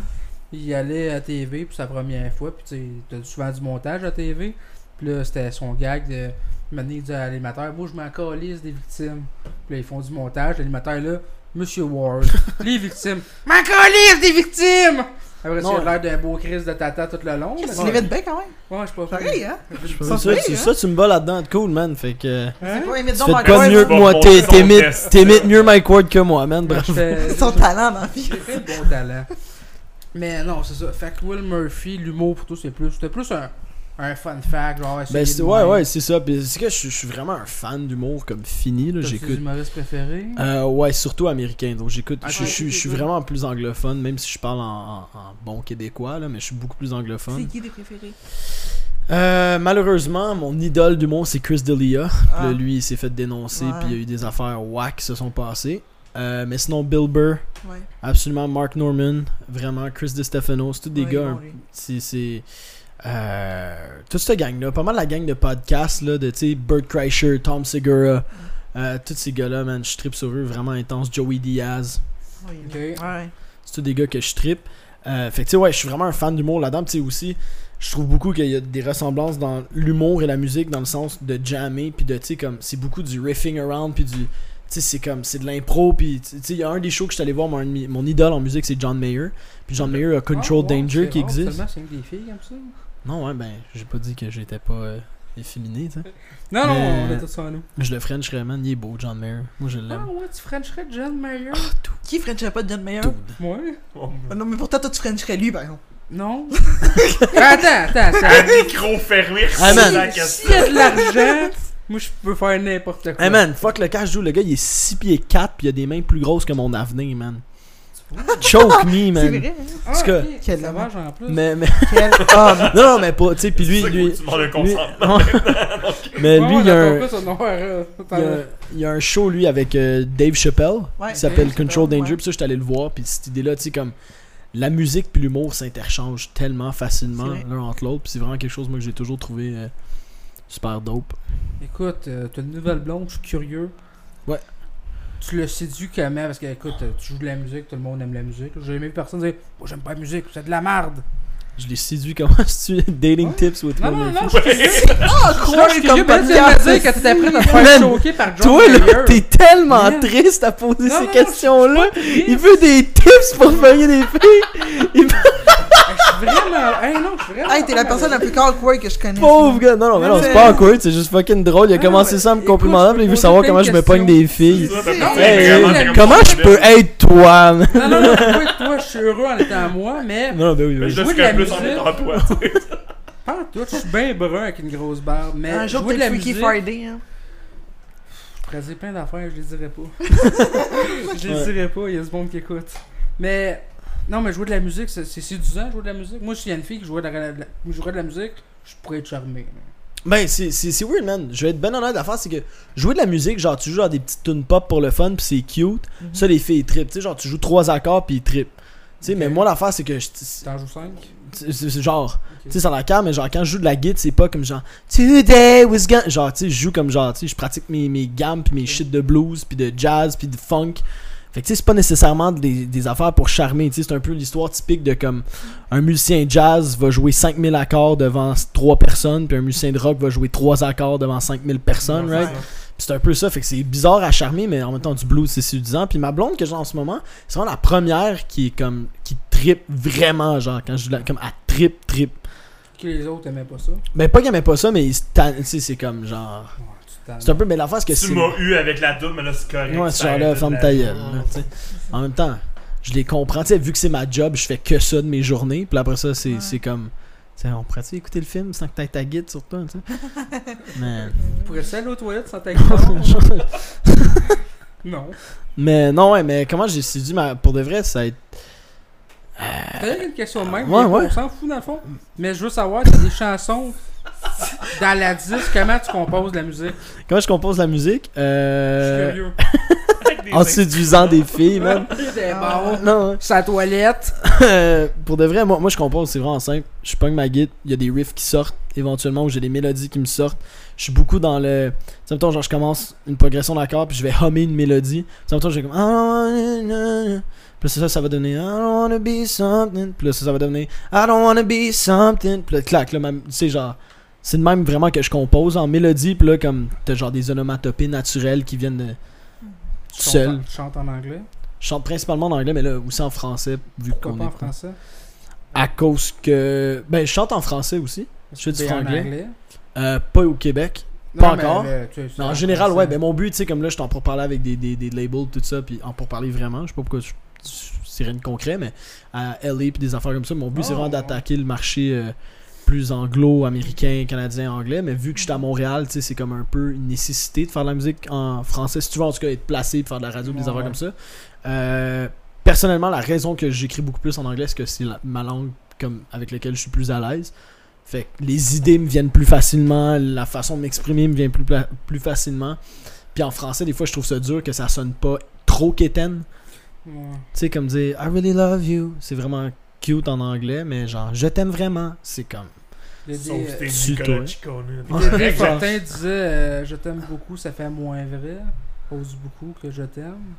Speaker 1: Il allait à TV pour sa première fois. Puis tu sais, t'as souvent du montage à TV. Puis là, c'était son gag de. Maintenant, il dit à l'animateur Moi, je m'en calisse des victimes. Puis là, ils font du montage. L'animateur là Monsieur Ward. les victimes. M'en calisse des victimes Après, ça,
Speaker 3: Non,
Speaker 1: il a l'air d'un beau crise de tata tout le long.
Speaker 4: Tu
Speaker 1: mais-
Speaker 4: l'évites bien quand même.
Speaker 1: Ouais, je sais pas.
Speaker 4: Pareil, hein?
Speaker 3: Ça,
Speaker 4: Ça
Speaker 3: tu,
Speaker 4: fait,
Speaker 3: ça, tu me bats là-dedans de cool, man. Fait que.
Speaker 1: Hein?
Speaker 4: C'est pas
Speaker 3: Tu fais de de
Speaker 4: Ward,
Speaker 3: mieux
Speaker 4: hein.
Speaker 3: que moi. T'imites mieux Mike Ward que moi, man. Bravo.
Speaker 4: Son talent dans la vie.
Speaker 1: J'ai fait de bon talent. Mais non, c'est ça. Fait que Will Murphy, l'humour pour toi, c'est plus. C'était plus un, un fun fact. Genre,
Speaker 3: Ben, c'est- ouais, ouais, c'est ça. Puis c'est que je, je suis vraiment un fan d'humour comme fini, là. J'écoute.
Speaker 1: des humoristes préférés
Speaker 3: Euh, ouais, surtout américain. Donc j'écoute.
Speaker 1: Ah,
Speaker 3: je,
Speaker 1: ouais,
Speaker 3: je- je suis vraiment plus anglophone, même si je parle en, en- en bon québécois, là, mais je suis beaucoup plus
Speaker 4: C'est
Speaker 3: anglophone.
Speaker 4: qui tes préférés?
Speaker 3: Euh, malheureusement, mon idole d'humour, c'est Chris D'Elia. Puis
Speaker 4: Ah.
Speaker 3: là, lui, il s'est fait dénoncer,
Speaker 4: Ouais.
Speaker 3: puis il y a eu des affaires whack qui se sont passées. Euh, mais sinon, Bill Burr,
Speaker 4: Ouais.
Speaker 3: absolument Mark Norman, vraiment Chris DeStefano, c'est tous des
Speaker 4: Ouais,
Speaker 3: gars. c'est c'est toute cette gang là pas mal la gang de podcasts là de Bert Kreischer Tom Segura euh, tous ces gars là man je tripe sur eux vraiment intense Joey Diaz.
Speaker 4: Ouais.
Speaker 3: c'est tous des gars que je tripe euh, fait que tu sais ouais je suis vraiment un fan d'humour là-dedans tu sais aussi je trouve beaucoup qu'il y a des ressemblances dans l'humour et la musique dans le sens de jammer puis de tu sais comme c'est beaucoup du riffing around puis du tu sais, c'est comme, c'est de l'impro, puis tu sais, il y a un des shows que je suis allé voir, mon, mon idole en musique, c'est John Mayer. Puis John Mayer a Control
Speaker 1: Ah, ouais,
Speaker 3: Danger qui
Speaker 1: rare,
Speaker 3: existe.
Speaker 1: Seulement, c'est que des filles comme ça.
Speaker 3: Non, ouais, ben, j'ai pas dit que j'étais pas euh, efféminé, tu sais.
Speaker 1: Non, non,
Speaker 3: Mais-
Speaker 1: on a tout ça en nous.
Speaker 3: Je le Frencherais, man, il est beau, John Mayer. Moi, je
Speaker 1: Ah
Speaker 3: l'aime.
Speaker 1: ouais, tu Frencherais John Mayer?
Speaker 4: Qui frencherait pas de John Mayer?
Speaker 3: Dude.
Speaker 1: Moi?
Speaker 2: Oh,
Speaker 4: Ah Non, mais pourtant, toi, tu frencherais lui, par exemple.
Speaker 1: Non. attends, attends,
Speaker 2: À
Speaker 1: attends.
Speaker 2: micro fermé,
Speaker 3: Ah,
Speaker 1: S'il y a de l'argent, moi je peux faire n'importe quoi.
Speaker 3: Hey man, fuck le cash joue, le gars il est 6 pieds 4 puis il a des mains plus grosses que mon avenir, man. Choke me,
Speaker 4: C'est
Speaker 3: man.
Speaker 4: vrai, hein?
Speaker 1: Ah,
Speaker 3: Parce que-
Speaker 1: ok,
Speaker 4: Quel
Speaker 1: en plus.
Speaker 3: Mais, mais,
Speaker 4: Quel homme.
Speaker 3: non, non, mais pas, tu sais, puis lui,
Speaker 2: C'est
Speaker 3: lui,
Speaker 2: tu
Speaker 3: lui,
Speaker 2: consentement.
Speaker 3: mais lui, il y a un, il y a, un show, lui, avec euh, Dave Chappelle,
Speaker 4: Ouais.
Speaker 3: qui s'appelle Control
Speaker 4: Chappelle,
Speaker 3: Danger, puis ça, j'étais allé le voir, puis cette idée-là, tu sais, comme, la musique puis l'humour s'interchangent tellement facilement
Speaker 4: C'est
Speaker 3: l'un entre l'autre, puis c'est vraiment quelque chose, moi, que j'ai toujours trouvé euh, super dope.
Speaker 1: Écoute, euh, t'as une nouvelle blonde, je suis curieux.
Speaker 3: Ouais.
Speaker 1: Tu le séduis comment Parce que, écoute, euh, tu joues de la musique, tout le monde aime la musique. J'ai jamais vu personne dire Moi, j'aime pas la musique, c'est de la merde.
Speaker 3: Je l'ai séduit, comment tu Dating
Speaker 1: Ouais.
Speaker 3: tips with
Speaker 1: Non, non, non, je suis curieux.
Speaker 4: Ah,
Speaker 1: Je suis
Speaker 4: comme
Speaker 1: viens de dire que t'étais prêt à te faire choquer par John
Speaker 3: Toi, là, t'es tellement triste à poser
Speaker 1: Non,
Speaker 3: ces questions-là.
Speaker 1: pas
Speaker 3: Il veut des tips pour feuiller des filles. Il veut...
Speaker 1: Je suis vraiment. Hey, non, je suis vraiment.
Speaker 4: Hey, t'es la personne la plus awkward que je connais.
Speaker 3: Pauvre gars. Non, non, mais non, c'est pas awkward, c'est juste fucking drôle. Il a
Speaker 1: Non,
Speaker 3: commencé ça en me
Speaker 1: je
Speaker 3: puis il veut savoir comment je me pogne des filles.
Speaker 2: Comme
Speaker 3: Comment je peux être toi? man?
Speaker 1: Non, non, non, toi, toi, je suis heureux en étant moi, mais.
Speaker 3: Non, non, ben oui, oui.
Speaker 2: Quand même plus en étant toi. tu sais.
Speaker 1: Pas tout, je suis bien brun avec une grosse barbe, mais.
Speaker 4: Un jour,
Speaker 1: jouer
Speaker 4: t'es
Speaker 1: de la
Speaker 4: le Freaky
Speaker 1: musique.
Speaker 4: Friday. Hein.
Speaker 1: plein d'affaires, je les dirais pas. je les
Speaker 3: Ouais.
Speaker 1: dirais pas, il y a ce monde qui écoute. Mais, non, mais jouer de la musique, c'est séduisant, jouer de la musique. Moi, si il y a une fille qui jouait de la, de la- de la musique, je pourrais être charmé.
Speaker 3: Ben, c'est weird, man. Je vais être ben honnête, l'affaire, c'est que jouer de la musique, genre, tu joues genre des petites tunes pop pour le fun, pis c'est cute. Ça, les filles, ils trippent. Tu sais, genre, tu joues trois accords, pis ils trippent. Tu sais, mais moi, l'affaire, c'est que.
Speaker 1: T'en joues 5
Speaker 3: c'est- genre. Tu sais, ça la calme, mais genre, quand je joue de la guitare, c'est pas comme genre. Today was gonna. Genre, tu sais, je joue comme genre, tu sais, je pratique mes, mes gammes, pis mes shit de blues, pis de jazz, pis de funk. Fait que, tu sais, c'est pas nécessairement des, des affaires pour charmer. Tu sais, c'est un peu l'histoire typique de comme un musicien jazz va jouer 5000 accords devant 3 personnes, puis un musicien de rock va jouer 3 accords devant 5000 personnes,
Speaker 2: Ouais,
Speaker 3: right?
Speaker 2: c'est ça.
Speaker 3: Puis c'est un peu ça, fait que c'est bizarre à charmer, mais en même temps, du blues, c'est séduisant. Puis ma blonde que j'ai en ce moment, c'est vraiment la première qui est comme. qui trippe vraiment, genre, quand je la- comme elle trip, trip.
Speaker 1: Que les autres aimaient pas ça.
Speaker 3: Mais pas qu'elle aimait pas ça, mais c'est comme genre.
Speaker 1: Ouais,
Speaker 3: C'est un peu, mais l'affaire, c'est que
Speaker 2: Tu
Speaker 3: c'est.
Speaker 2: m'as eu avec la double, mais là, c'est correct.
Speaker 3: Ouais, genre-là,
Speaker 2: arrête
Speaker 3: ferme
Speaker 2: de
Speaker 3: ta
Speaker 2: la-
Speaker 3: gueule, là, tu. En même temps, je les comprends. Tu sais, vu que c'est ma job, je fais que ça de mes journées. Puis après ça, c'est
Speaker 4: Ouais.
Speaker 3: c'est comme. Tu sais, on pourrait-tu écouter le film sans que t'aies ta guide sur toi, tu sais? Mais.
Speaker 1: Tu pourrais aller aux toilettes sans ta guitare? Non.
Speaker 3: mais non, ouais, mais comment j'ai séduit ma. Pour de vrai, ça a été.
Speaker 1: T'as une question de même?
Speaker 3: Ouais,
Speaker 1: mais
Speaker 3: ouais.
Speaker 1: On s'en fout dans le fond. Mais je veux savoir, t'as des chansons dans la disque, comment tu composes de la musique?
Speaker 3: Comment je compose la musique?
Speaker 1: Je
Speaker 3: euh... En séduisant des filles, man.
Speaker 1: C'est
Speaker 4: Ah.
Speaker 1: bon.
Speaker 3: Non,
Speaker 1: Sa toilette.
Speaker 3: Pour de vrai, moi, moi je compose, c'est vraiment simple. Je pogne ma guide, il y a des riffs qui sortent éventuellement, ou j'ai des mélodies qui me sortent. Je suis beaucoup dans le. Tu sais, mettons, genre, je commence une progression d'accord, puis je vais hummer une mélodie. Tu sais, mettons, je vais comme. Puis là, ça, ça va donner I don't wanna be something. Puis là, ça, ça va donner I don't wanna be something. Puis là, clac, là, ma- tu sais, genre. C'est de même vraiment que je compose en mélodie, puis là, comme t'as genre des onomatopées naturelles qui viennent de.
Speaker 1: Tu
Speaker 3: Seul.
Speaker 1: chantes en- Tu chantes en anglais?
Speaker 3: Je chante principalement en anglais, mais là aussi en français, vu qu'on
Speaker 1: pas en
Speaker 3: est.
Speaker 1: français?
Speaker 3: À cause que. Ben, je chante en français aussi. Je fais du franglais. Euh, pas au Québec.
Speaker 1: Non,
Speaker 3: Pas
Speaker 1: mais-
Speaker 3: encore.
Speaker 1: mais tu sais, c'est
Speaker 3: Mais en
Speaker 1: en
Speaker 3: général,
Speaker 1: français.
Speaker 3: ouais. Ben, mon but, tu sais, comme là, je suis en pour parler avec des, des, des labels, tout ça, puis en pour parler vraiment. Je sais pas pourquoi je, c'est rien de concret, mais à LA, puis des affaires comme ça. Mon but, c'est
Speaker 1: Oh,
Speaker 3: vraiment d'attaquer le marché euh, plus anglo-américain, canadien, anglais. Mais vu que je suis à Montréal, c'est comme un peu une nécessité de faire de la musique en français. Si tu veux, en tout cas, être placé, puis faire de la radio, des
Speaker 1: Ouais,
Speaker 3: affaires
Speaker 1: ouais.
Speaker 3: comme ça. Euh, personnellement, la raison que j'écris beaucoup plus en anglais, c'est que c'est ma langue comme, avec laquelle je suis plus à l'aise? Fait que les idées me viennent plus facilement, la façon de m'exprimer me vient plus, plus facilement. Puis en français, des fois, je trouve ça dur que ça sonne pas trop quétaine.
Speaker 1: Ouais.
Speaker 3: Tu sais, comme dire I really love you. C'est vraiment cute en anglais, mais genre, je t'aime vraiment. C'est comme.
Speaker 2: Sauf que
Speaker 3: Tu,
Speaker 2: t'es Nicolas
Speaker 3: toi.
Speaker 2: Ciccone.
Speaker 1: Dédé
Speaker 2: Exact.
Speaker 1: Fortin disait euh, Je t'aime beaucoup, ça fait moins vrai. Ose beaucoup que je t'aime.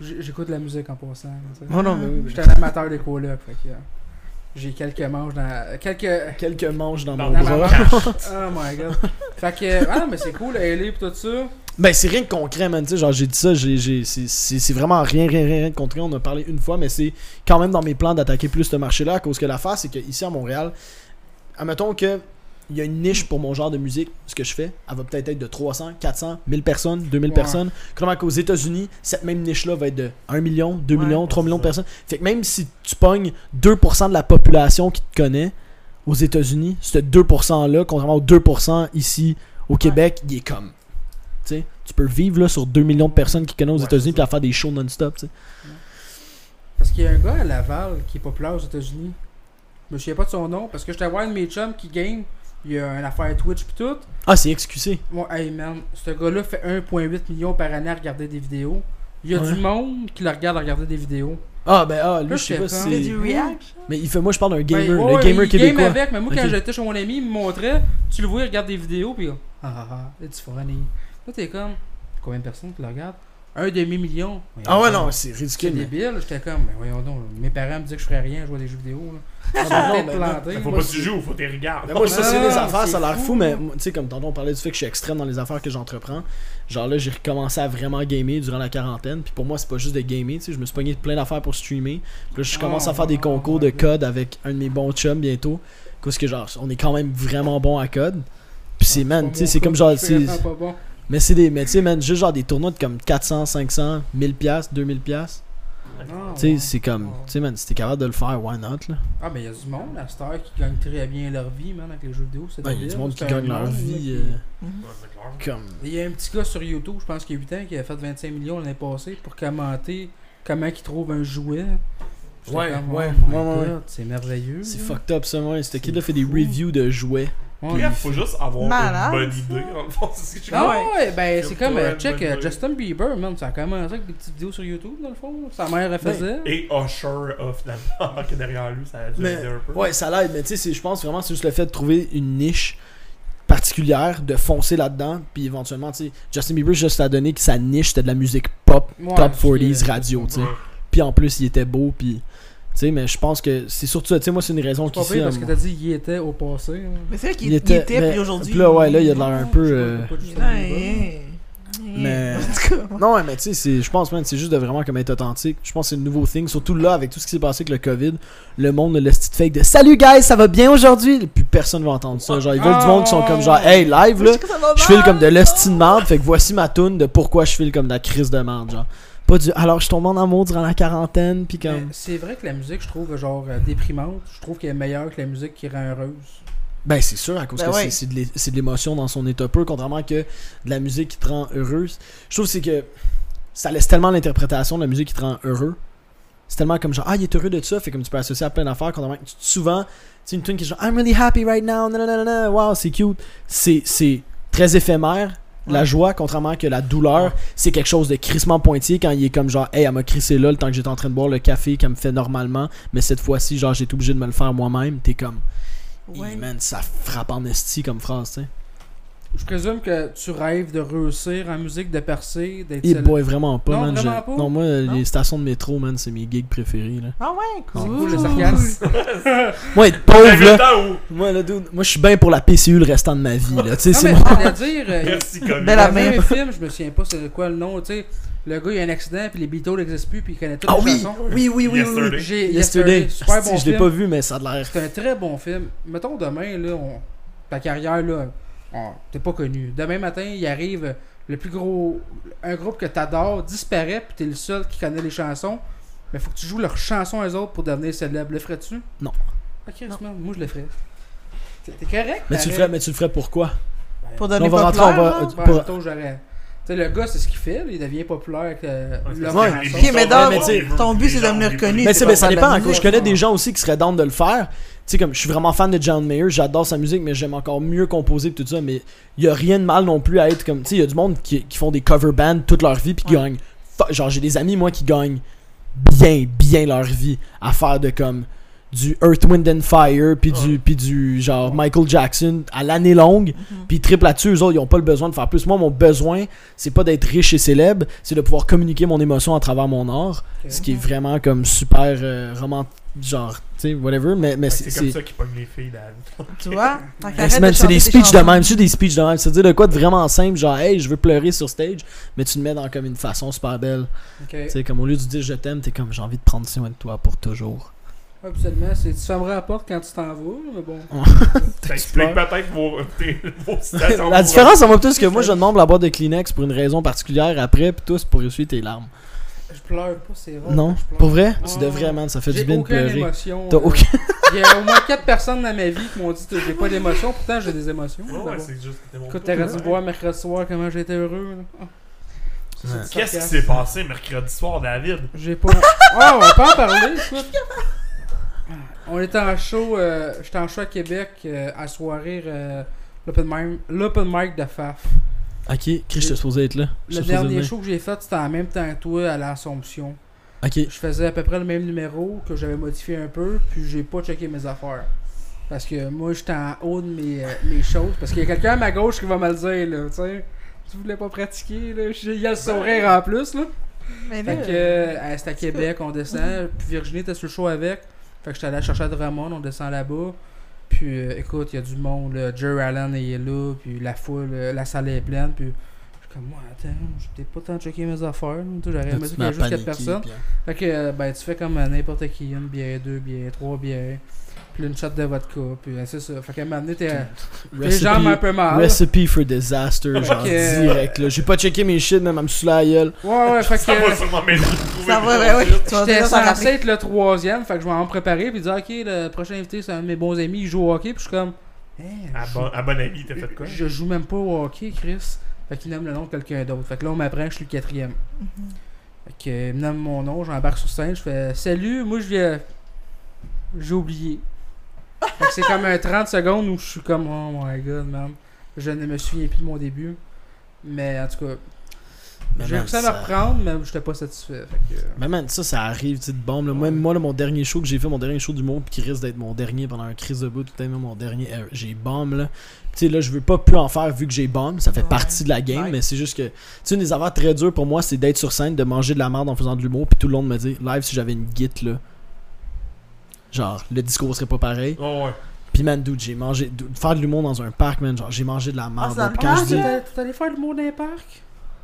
Speaker 1: J'écoute la musique en passant. tu sais.
Speaker 3: Oh non, mais oui,
Speaker 1: J'étais un amateur des colocs. Fait que, euh, j'ai quelques manches dans. Quelques.
Speaker 3: Quelques manches dans
Speaker 2: Dans
Speaker 3: mon bras.
Speaker 1: Oh my god. Fait que. Ah non, mais c'est cool, LA pis tout ça.
Speaker 3: Ben, c'est rien de concret, man. Tu sais, genre, j'ai dit ça, j'ai, j'ai, c'est, c'est, c'est vraiment rien, rien, rien de concret. On en a parlé une fois, mais c'est quand même dans mes plans d'attaquer plus ce marché-là. À cause que l'affaire, c'est qu'ici à Montréal, admettons que il y a une niche pour mon genre de musique, ce que je fais, elle va peut-être être de 300, 400, 1000 personnes, 2000
Speaker 1: Ouais.
Speaker 3: personnes. Comment qu'aux États-Unis, cette même niche-là va être de 1 million, 2
Speaker 1: Ouais,
Speaker 3: millions, 3
Speaker 2: c'est
Speaker 3: millions de personnes. Fait que même si tu pognes 2% de la population qui te connaît aux États-Unis, ce 2%-là, contrairement aux 2% ici au Québec, il est comme. Tu peux vivre là, sur 2 millions de personnes qui connaissent aux États-Unis à faire des shows non-stop.
Speaker 1: Parce qu'il y a un gars à Laval qui est populaire aux États-Unis. Je me souviens pas de son nom. Parce que j'étais voir un de mes chums qui game. Il y a une affaire Twitch pis tout.
Speaker 3: Ah, c'est XQC.
Speaker 1: Moi, hey man, ce gars-là fait 1,8 million par année à regarder des vidéos. Il y a
Speaker 3: Ouais.
Speaker 1: du monde qui le regarde à regarder des vidéos.
Speaker 3: Ah, ben, ah, lui,
Speaker 1: Là,
Speaker 3: je sais pas si
Speaker 1: comme-
Speaker 4: Il fait
Speaker 3: c'est.
Speaker 4: du react?
Speaker 3: Mais il fait, moi, je parle d'un gamer,
Speaker 1: Ben,
Speaker 3: le
Speaker 1: ouais,
Speaker 3: gamer
Speaker 1: il
Speaker 3: québécois.
Speaker 1: game avec, mais moi, quand j'étais chez mon ami, il me montrait, tu le vois, il regarde des vidéos, puis ah ah ah, it's funny. Là, t'es comme, combien de personnes qui le regardent? Un demi-million.
Speaker 3: Ah, ouais, non, c'est
Speaker 1: C'est
Speaker 3: ridicule. mais-
Speaker 1: débile. J'étais comme, mais voyons donc, mes parents me disaient que je ferais rien à jouer à des jeux vidéo. Là.
Speaker 3: Ah, ben non, ben non.
Speaker 1: plantés.
Speaker 2: Faut
Speaker 1: Moi,
Speaker 2: pas que tu joues, faut que tu regardes.
Speaker 3: Mais moi, ça, c'est
Speaker 1: Ah,
Speaker 3: des affaires, ça a l'air
Speaker 1: c'est
Speaker 3: fou, mais moi, tu sais, comme tantôt on parlait du fait que je suis extrême dans les affaires que j'entreprends. Genre là, j'ai recommencé à vraiment gamer durant la quarantaine. Puis pour moi, c'est pas juste de gamer, tu sais, je me suis pogné plein d'affaires pour streamer. Puis là, je commence à faire des
Speaker 1: Ah,
Speaker 3: concours de code avec un de mes bons chums bientôt. Parce que genre, on est quand même vraiment bon à code. Puis c'est, man, tu sais, c'est comme genre, mais c'est des, mais tu sais, man, juste genre des tournois de comme 400, 500, 1000 piastres, 2000 piastres.
Speaker 1: Ah,
Speaker 3: Tu sais,
Speaker 1: ouais.
Speaker 3: c'est comme,
Speaker 1: Ah.
Speaker 3: tu sais, man, si t'es capable de le faire, why not, là?
Speaker 1: Ah, mais il y a du monde à Star qui gagne très bien leur vie, man, avec les jeux vidéo. C'est
Speaker 3: Ben, il y a du monde qui gagne leur
Speaker 1: là,
Speaker 3: vie
Speaker 1: qui-
Speaker 3: euh,
Speaker 2: Ouais, c'est clair.
Speaker 3: comme.
Speaker 1: Il y a un petit gars sur YouTube, je pense qu'il y a 8 ans, qui a fait 25 millions l'année passée pour commenter comment il trouve un jouet.
Speaker 3: Ouais,
Speaker 1: comme,
Speaker 3: ouais,
Speaker 1: oh
Speaker 3: ouais, ouais.
Speaker 1: God, C'est merveilleux.
Speaker 3: C'est
Speaker 1: là.
Speaker 3: fucked up, ça, moi. C'était
Speaker 1: C'est
Speaker 3: kid-là fait des reviews de jouets.
Speaker 1: Ouais.
Speaker 2: Bref, faut juste avoir
Speaker 4: Malade,
Speaker 2: une bonne idée, dans le fond. C'est ce que
Speaker 1: Ah ouais, ben c'est
Speaker 2: Comme
Speaker 1: euh, check euh. Justin Bieber, man, ça a commencé avec des petites vidéos sur YouTube, dans le fond. Sa mère, elle faisait.
Speaker 2: Et Usher a finalement que derrière lui, ça a dû
Speaker 3: Mais,
Speaker 2: aider un peu.
Speaker 3: ouais, ça l'aide, mais tu sais, je pense vraiment que c'est juste le fait de trouver une niche particulière, de foncer là-dedans, puis éventuellement, tu sais, Justin Bieber, juste à donner que sa niche, c'était de la musique pop,
Speaker 1: Ouais,
Speaker 3: top
Speaker 1: c'est-
Speaker 3: 40s radio, tu sais. Puis en plus, il était beau, puis. Tu sais, mais je pense que c'est surtout ça. Tu sais, moi, c'est une raison
Speaker 1: C'est
Speaker 3: qui
Speaker 1: pas pire parce que t'as dit qu'il était au passé. hein.
Speaker 4: Mais c'est vrai qu'il
Speaker 3: Il
Speaker 4: il
Speaker 3: était-
Speaker 4: était,
Speaker 3: mais-
Speaker 4: puis aujourd'hui.
Speaker 3: puis là, ouais, là, il a de l'air un
Speaker 1: Non,
Speaker 3: peu. euh. Mais-
Speaker 4: En tout cas,
Speaker 3: Non, ouais, mais tu sais, c'est- je pense, man, c'est juste de vraiment comme être authentique. Je pense que c'est le nouveau thing. Surtout là, avec tout ce qui s'est passé avec le COVID, le monde, le petit fake de Salut, guys, ça va bien aujourd'hui? Puis personne va entendre ça. Genre, ils veulent du monde qui sont comme genre, hey, live, là. Je file comme de l'hostie de merde, fait que voici ma toune de pourquoi je file comme de la crise de merde, genre. Pas du alors je tombe en amour durant la quarantaine, puis comme.
Speaker 1: C'est vrai que la musique, je trouve, genre euh, déprimante. Je trouve qu'elle est meilleure que la musique qui rend heureuse.
Speaker 3: Ben, c'est sûr, à cause
Speaker 4: Ben
Speaker 3: que
Speaker 4: ouais.
Speaker 3: c'est- de l'é- c'est de l'émotion dans son état peu, contrairement que de la musique qui te rend heureuse. Je trouve que c'est que ça laisse tellement l'interprétation de la musique qui te rend heureux. C'est tellement comme genre, ah, il est heureux de ça, fait comme tu peux associer à plein d'affaires, contrairement que tu- souvent, c'est une tune qui est genre, I'm really happy right now, nanana, wow, c'est cute. C'est c'est très éphémère. La joie, contrairement que la douleur, c'est quelque chose de crissement pointillé quand il est comme genre, hey, elle m'a crissé là le temps que j'étais en train de boire le café qu'elle me fait normalement, mais cette fois-ci, genre, j'ai été obligé de me le faire moi-même. T'es comme,
Speaker 4: Ouais.
Speaker 3: Hey, man, ça frappe en esti comme phrase, tu sais.
Speaker 1: Je présume que tu rêves de réussir en musique, de percer, d'être
Speaker 3: Et
Speaker 1: célèbre.
Speaker 3: boy, vraiment pas,
Speaker 1: Non,
Speaker 3: man.
Speaker 1: vraiment pas?
Speaker 3: Non, moi,
Speaker 1: Non?
Speaker 3: les stations de métro, man, c'est mes gigs préférés, là.
Speaker 4: Ah ouais,
Speaker 1: C'est
Speaker 4: cool.
Speaker 1: cool le sarcasme.
Speaker 3: Moi, être pauvre, là.
Speaker 2: où-
Speaker 3: Moi, là, dude, moi, je suis bien pour la PCU le restant de ma vie, là. Tu sais,
Speaker 1: Non,
Speaker 3: c'est
Speaker 1: mais
Speaker 3: moi.
Speaker 1: j'allais dire, euh,
Speaker 2: Merci,
Speaker 1: il
Speaker 2: comme
Speaker 4: Belle
Speaker 1: y
Speaker 4: la même.
Speaker 1: un film, je me souviens pas c'est quoi le nom, tu sais. Le gars, il a un accident, puis les Beatles n'existent plus, puis il connaît toutes
Speaker 3: Ah
Speaker 1: les
Speaker 3: oui,
Speaker 1: chansons.
Speaker 3: oui, oui, oui, oui.
Speaker 2: Yesterday.
Speaker 1: J'ai
Speaker 3: Yesterday.
Speaker 1: super bon
Speaker 3: je l'ai
Speaker 1: film.
Speaker 3: pas vu, mais ça a de l'air.
Speaker 1: C'est un très bon film. Mettons demain, là, on... ta carrière, là, t'es pas connu. Demain matin, il arrive le plus gros. Un groupe que t'adores disparaît, puis t'es le seul qui connaît les chansons. Mais faut que tu joues leurs chansons aux autres pour devenir célèbre. Le ferais-tu?
Speaker 3: Non.
Speaker 1: Ok, man, moi je le ferais. T'es t'es correct
Speaker 3: Mais tu le ferais, mais tu le ferais pourquoi?
Speaker 4: Pour
Speaker 3: On
Speaker 4: donner
Speaker 3: va rentrer,
Speaker 4: populaire,
Speaker 3: on va-?
Speaker 1: Ben,
Speaker 3: pour-
Speaker 1: j'aurais. Tu sais, le gars, c'est ce qu'il fait, là, il devient populaire euh,
Speaker 2: Ouais.
Speaker 4: Ok, mais dans-
Speaker 3: mais tu sais,
Speaker 4: ton but, c'est de devenir connu.
Speaker 3: Mais mais ça dépend. Je connais des gens aussi qui seraient down de le faire. Tu sais, comme je suis vraiment fan de John Mayer, j'adore sa musique, mais j'aime encore mieux composer tout ça. Mais il y a rien de mal non plus à être comme. Tu sais, il y a du monde qui, qui font des cover bands toute leur vie puis qui
Speaker 4: Ouais.
Speaker 3: gagnent. Genre, j'ai des amis, moi, qui gagnent bien, bien leur vie à faire de comme du Earth, Wind and Fire puis du, du genre Michael Jackson à l'année longue
Speaker 4: Mhm.
Speaker 3: puis ils triplent là-dessus eux autres ils ont pas le besoin de faire plus moi mon besoin c'est pas d'être riche et célèbre c'est de pouvoir communiquer mon émotion à travers mon art ce qui est vraiment comme super euh, romantique genre sais whatever mais, mais
Speaker 2: C'est
Speaker 3: c'est
Speaker 2: comme ça qu'ils pognent les filles, David.
Speaker 4: Tu vois?
Speaker 3: C'est des speeches de même c'est des speeches de même c'est dire de quoi de vraiment simple genre hey je veux pleurer sur stage mais tu le mets dans comme une façon super belle tu sais comme au lieu de dire je t'aime t'es comme j'ai envie de prendre soin de toi pour toujours
Speaker 1: absolument. C'est- Tu fermeras la porte quand tu t'en vas, mais bon.
Speaker 2: Ça explique peut-être vos, tes- vos citations.
Speaker 3: la différence en moi plus c'est que moi je demande la boîte de Kleenex pour une raison particulière après puis c'est pour essuyer tes larmes
Speaker 1: Je pleure pas, c'est rare.
Speaker 3: non?
Speaker 1: que je pleure.
Speaker 3: pour vrai? Tu
Speaker 1: Ouais.
Speaker 3: devrais man ça fait du bien de
Speaker 1: aucune
Speaker 3: pleurer
Speaker 1: émotion.
Speaker 3: T'as
Speaker 1: euh,
Speaker 3: aucun-
Speaker 1: Il y a au moins 4 personnes dans ma vie qui m'ont dit que j'ai pas d'émotion, pourtant j'ai des émotions.
Speaker 2: Ouais,
Speaker 1: d'abord.
Speaker 2: ouais, c'est juste que t'es mon
Speaker 1: Écoute,
Speaker 2: pote.
Speaker 1: t'aurais dû voir mercredi soir comment j'étais heureux. là. Ah. Ça,
Speaker 2: Qu'est-ce qui s'est passé mercredi soir, David?
Speaker 1: J'ai pas. Ah, on peut en parler, écoute. On était en show, euh, j'étais en show à Québec euh, à soirée euh, l'open mic- l'open mic de Faf.
Speaker 3: Ok Chris je suis supposé être là
Speaker 1: Le dernier show que j'ai fait, c'était en même temps que toi à l'Assomption.
Speaker 3: ok
Speaker 1: Je faisais à peu près le même numéro que j'avais modifié un peu, puis j'ai pas checké mes affaires. Parce que moi, j'étais en haut de mes, euh, mes choses. Parce qu'il y a quelqu'un à ma gauche qui va me le dire, là, tu sais. Tu voulais pas pratiquer, là. Il y a le sourire en plus, là.
Speaker 4: Mais là,
Speaker 1: Fait que, euh, c'était à Québec, on descend. Puis Virginie était sur le show avec. Fait que j'étais allé chercher à Drummond, on descend là-bas. Puis euh, écoute, il y a du monde, là. Jerry Allen est là, puis la foule, euh, la salle est pleine. Puis je suis comme moi, attends, j'ai peut-être pas tant checké mes affaires. J'aurais aimé qu'il y ait juste 4
Speaker 3: paniquer,
Speaker 1: personnes.
Speaker 3: puis,
Speaker 1: Fait que, euh, ben, tu fais comme n'importe qui, une bière, deux bières, trois bières, puis une shot de vodka, puis c'est ça. Fait qu'à un moment donné, t'es les jambes un
Speaker 3: Recipe,
Speaker 1: peu mal.
Speaker 3: recipe for disaster, genre direct là. J'ai pas checké mes shit, même à me saouler la gueule.
Speaker 1: Ouais, ouais, fait que.
Speaker 2: Ça va sûrement m'aider
Speaker 4: Ça va, ben oui.
Speaker 2: choses.
Speaker 4: Tu vas
Speaker 1: J'étais censé être le troisième, fait que je vais en préparer, puis dire, ok, le prochain invité, c'est un de mes bons amis, il joue au hockey, puis je suis comme. Hey,
Speaker 2: À
Speaker 1: je-
Speaker 2: bon, à bon avis, t'as fait quoi?
Speaker 1: Je joue même pas au hockey, Chris. Fait qu'il nomme le nom de quelqu'un d'autre. Fait que là, on m'apprend que je suis le quatrième. Fait que, euh, il me nomme mon nom, j'embarque sur scène, je fais Salut, moi je viens. J'ai oublié. C'est comme un 30 secondes où je suis comme Oh my god, man. Je ne me souviens plus de mon début. Mais en tout cas, j'ai réussi à me reprendre, mais j'étais pas satisfait. Fait que, euh,
Speaker 3: Mais man, ça, ça arrive, tu sais, de bombe. Là. Moi, moi, là, mon dernier show que j'ai fait, mon dernier show du monde, puis qui risque d'être mon dernier pendant un crise de bout, tout à mon dernier, euh, j'ai bombe, là. Tu sais, là, je veux pas plus en faire vu que j'ai bombe, ça fait
Speaker 4: Ouais.
Speaker 3: partie de la game,
Speaker 4: Ouais.
Speaker 3: mais c'est juste que, tu sais, une des affaires très dures pour moi, c'est d'être sur scène, de manger de la merde en faisant de l'humour, puis tout le long de me dire, live, si j'avais une git, là, genre, le discours serait pas pareil.
Speaker 2: Oh, ouais.
Speaker 3: Puis man, dude, j'ai mangé, dude, faire de l'humour dans un parc, man, genre, j'ai mangé de la merde.
Speaker 4: dans le
Speaker 3: quand je
Speaker 4: parc,
Speaker 3: dis,
Speaker 4: là?
Speaker 1: t'es allé faire le mot d'un parc?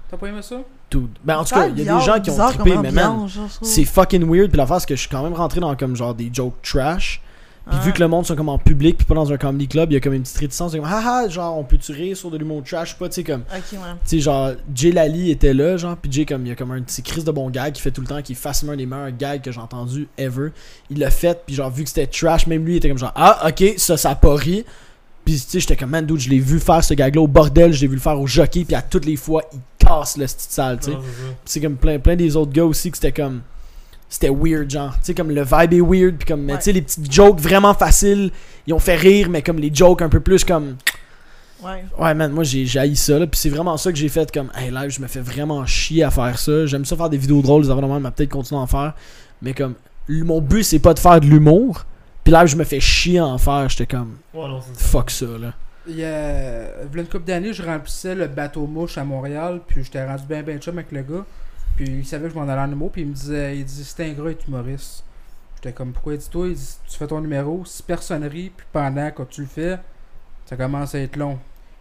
Speaker 1: T'as pas aimé ça?
Speaker 3: Dude, ben en tout cas, il y a des gens qui ont trippé, mais man, c'est fucking weird. Puis l'affaire, c'est que je suis quand même rentré dans comme genre des jokes trash. Puis
Speaker 4: Ah.
Speaker 3: vu que le monde sont comme en public, puis pas dans un comedy club, il y a comme une petite réticence. C'est comme, haha, genre, on peut-tu rire sur de l'humour trash ou pas, tu sais, comme.
Speaker 4: Ok, ouais.
Speaker 3: Tu sais, genre, Jay Lally était là, genre, puis Jay, comme, il y a comme un petit crise de bon gag qui fait tout le temps, qui est facilement un des meilleurs gags que j'ai entendu ever. Il l'a fait, puis genre, vu que c'était trash, même lui, il était comme genre, ah, ok, ça, ça a pas ri. Puis, tu sais, j'étais comme, man, dude, je l'ai vu faire ce gag-là au bordel, je l'ai vu le faire au jockey, puis à toutes les fois, il casse le style salle, tu sais. Puis c'est comme plein, plein des autres gars aussi que c'était comme. C'était weird, genre. Tu sais, comme le vibe est weird. Puis comme,
Speaker 4: Ouais.
Speaker 3: tu sais, les petites jokes vraiment faciles, ils ont fait rire, mais comme les jokes un peu plus comme.
Speaker 4: Ouais.
Speaker 3: Ouais, man, moi j'ai j'ai haï ça, là. Puis c'est vraiment ça que j'ai fait comme. Hey, live, je me fais vraiment chier à faire ça. J'aime ça faire des vidéos drôles, de même, mais peut-être continuer à en faire. Mais comme, mon but c'est pas de faire de l'humour. Puis live, je me fais chier à en faire. J'étais comme,
Speaker 2: Ouais, non, c'est ça.
Speaker 3: fuck ça, là.
Speaker 1: Il y a il y a une couple d'années, je remplissais le bateau mouche à Montréal, puis j'étais rendu bien ben chum avec le gars. Puis il savait que je m'en allais en humour, puis il me disait, il dit un gars être humoriste. J'étais comme pourquoi? Dit toi, il dit tu fais ton numéro, si personne rit, puis pendant quand tu le fais, ça commence à être long.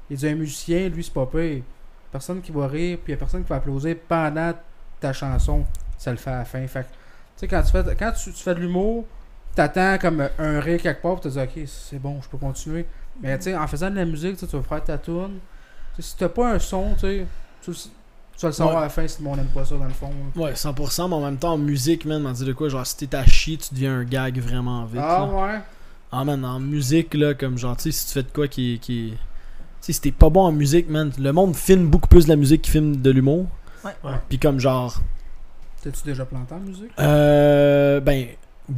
Speaker 1: Il dit un musicien, lui c'est pas pire. Personne qui va rire, puis il y a personne qui va applaudir pendant ta chanson, ça le fait à la fin. Fait que, tu sais quand tu fais quand tu, tu fais de l'humour, t'attends comme un rire quelque part, puis tu te dis ok c'est bon, je peux continuer. Mais tu sais, en faisant de la musique, tu vas faire ta tune. Tu sais, Si t'as pas un son, tu sais, tu, vas le savoir
Speaker 3: Ouais.
Speaker 1: à la fin si le monde aime pas ça dans le fond. là.
Speaker 3: Ouais, 100%, mais en même temps, en musique, man, m'en dit de quoi, genre, si t'es à chier, tu deviens un gag vraiment vite.
Speaker 1: Ah
Speaker 3: là.
Speaker 1: ouais?
Speaker 3: Ah man, en musique, là, comme genre, tu sais, si tu fais de quoi qui. qui... Tu sais, si t'es pas bon en musique, man, le monde filme beaucoup plus de la musique qu'il filme de l'humour.
Speaker 4: Ouais.
Speaker 2: Ouais.
Speaker 3: Puis comme genre.
Speaker 1: T'as-tu déjà planté en musique?
Speaker 3: Euh. Ben.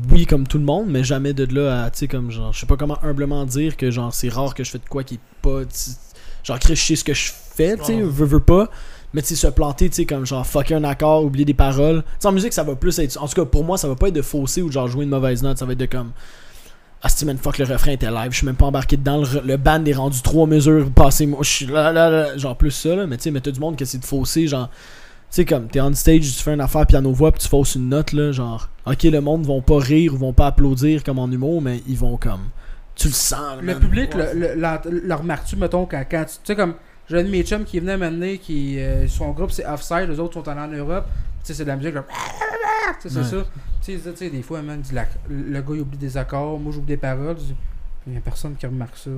Speaker 3: Oui, comme tout le monde, mais jamais de là à. Tu sais, comme genre. Je sais pas comment humblement dire que genre, c'est rare que je fais de quoi qui est pas. Genre, Chris, je sais ce que je fais, tu sais, veux, veux pas. Mais tu se planter, tu sais, comme genre, fucker un accord, oublier des paroles. Tu en musique, ça va plus être. En tout cas, pour moi, ça va pas être de fausser ou de genre jouer une mauvaise note. Ça va être de comme. Ah, si man, fuck, le refrain était live. Je suis même pas embarqué dedans. Le, le band est rendu trois mesures passées. Moi, je suis là, là, là. Genre, plus ça, là. Mais tu sais, mais t'as du monde qui essaie de fausser. Genre, tu sais, comme, t'es on stage, tu fais une affaire piano-voix, puis tu fausses une note, là. Genre, ok, le monde vont pas rire ou vont pas applaudir comme en humour, mais ils vont comme. Tu le sens, là,
Speaker 1: Le
Speaker 3: man.
Speaker 1: public,
Speaker 2: Ouais.
Speaker 1: le, le, la- le remarques-tu, mettons, quand, quand tu tu sais, comme, j'ai un de mes chums qui venu m'amener, qui, euh, son groupe c'est Offside, les autres sont allés en Europe, tu sais, c'est de la musique, tu sais, c'est
Speaker 3: Ouais.
Speaker 1: ça. Tu sais, tu sais, des fois, man, la- le gars, il oublie des accords, moi, j'oublie des paroles, il y a personne qui remarque ça. là.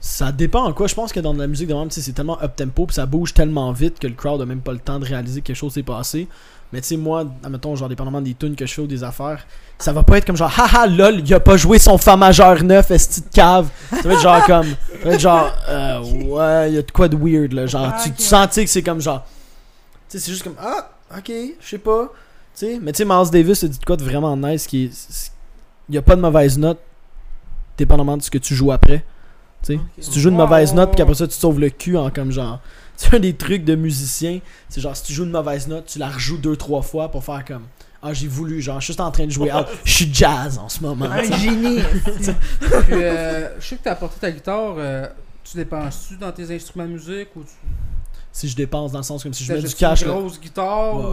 Speaker 3: Ça dépend en quoi. Je pense que dans de la musique de même, c'est tellement up tempo puis ça bouge tellement vite que le crowd a même pas le temps de réaliser que quelque chose s'est passé. Mais tu sais, moi, admettons, genre, dépendamment des tunes que je fais ou des affaires, ça va pas être comme genre, haha, lol, il a pas joué son Fa majeur 9, esti de cave. Ça va être genre comme, ça va être genre, euh, ouais, il y a de quoi de weird, là. Genre,
Speaker 4: Ah,
Speaker 3: tu, tu que c'est comme genre, tu sais, c'est juste comme, ah, ok, je sais pas. Tu sais, mais tu sais, Miles Davis a dit de quoi de vraiment nice qui. Il y a pas de mauvaise note, dépendamment de ce que tu joues après. Tu sais, si tu joues une mauvaise note, puis après ça, tu te sauves le cul en comme genre. C'est un des trucs de musicien. C'est genre, si tu joues une mauvaise note, tu la rejoues deux, trois fois pour faire comme. Ah, j'ai voulu, genre, je suis juste en train de jouer. Ah, je suis jazz en ce moment.
Speaker 4: Un génie.
Speaker 1: Puis, euh, je sais que t'as apporté ta guitare, euh, tu dépenses-tu dans tes instruments de musique ou tu
Speaker 3: Si je dépense dans le sens comme si je mets du cash.
Speaker 1: une
Speaker 3: là.
Speaker 1: grosse guitare?
Speaker 3: Ouais,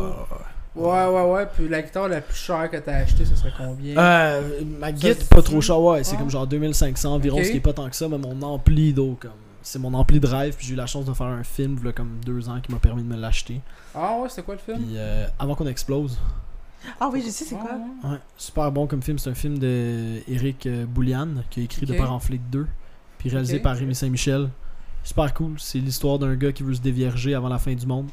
Speaker 1: ou-
Speaker 3: ouais,
Speaker 1: Ouais. Puis la guitare la plus chère que t'as achetée, ce serait combien?
Speaker 3: Euh, ma
Speaker 1: c'est
Speaker 3: pas trop cher, ouais, c'est
Speaker 1: Ah.
Speaker 3: comme genre 2500 environ, ce qui est pas tant que ça, mais mon ampli d'eau, comme C'est mon ampli de rêve, puis j'ai eu la chance de faire un film, là, comme deux ans, qui m'a permis de me l'acheter.
Speaker 1: Ah ouais, c'était quoi le film?
Speaker 3: Puis euh, avant qu'on explose.
Speaker 4: Ah oui, je sais c'est
Speaker 1: Ah,
Speaker 4: quoi.
Speaker 1: ouais.
Speaker 3: Ouais, super bon comme film. C'est un film de Eric euh, Boulian qui a écrit. De Père en Flic 2, puis réalisé par Rémi Saint-Michel. Super cool. C'est l'histoire d'un gars qui veut se dévierger avant la fin du monde.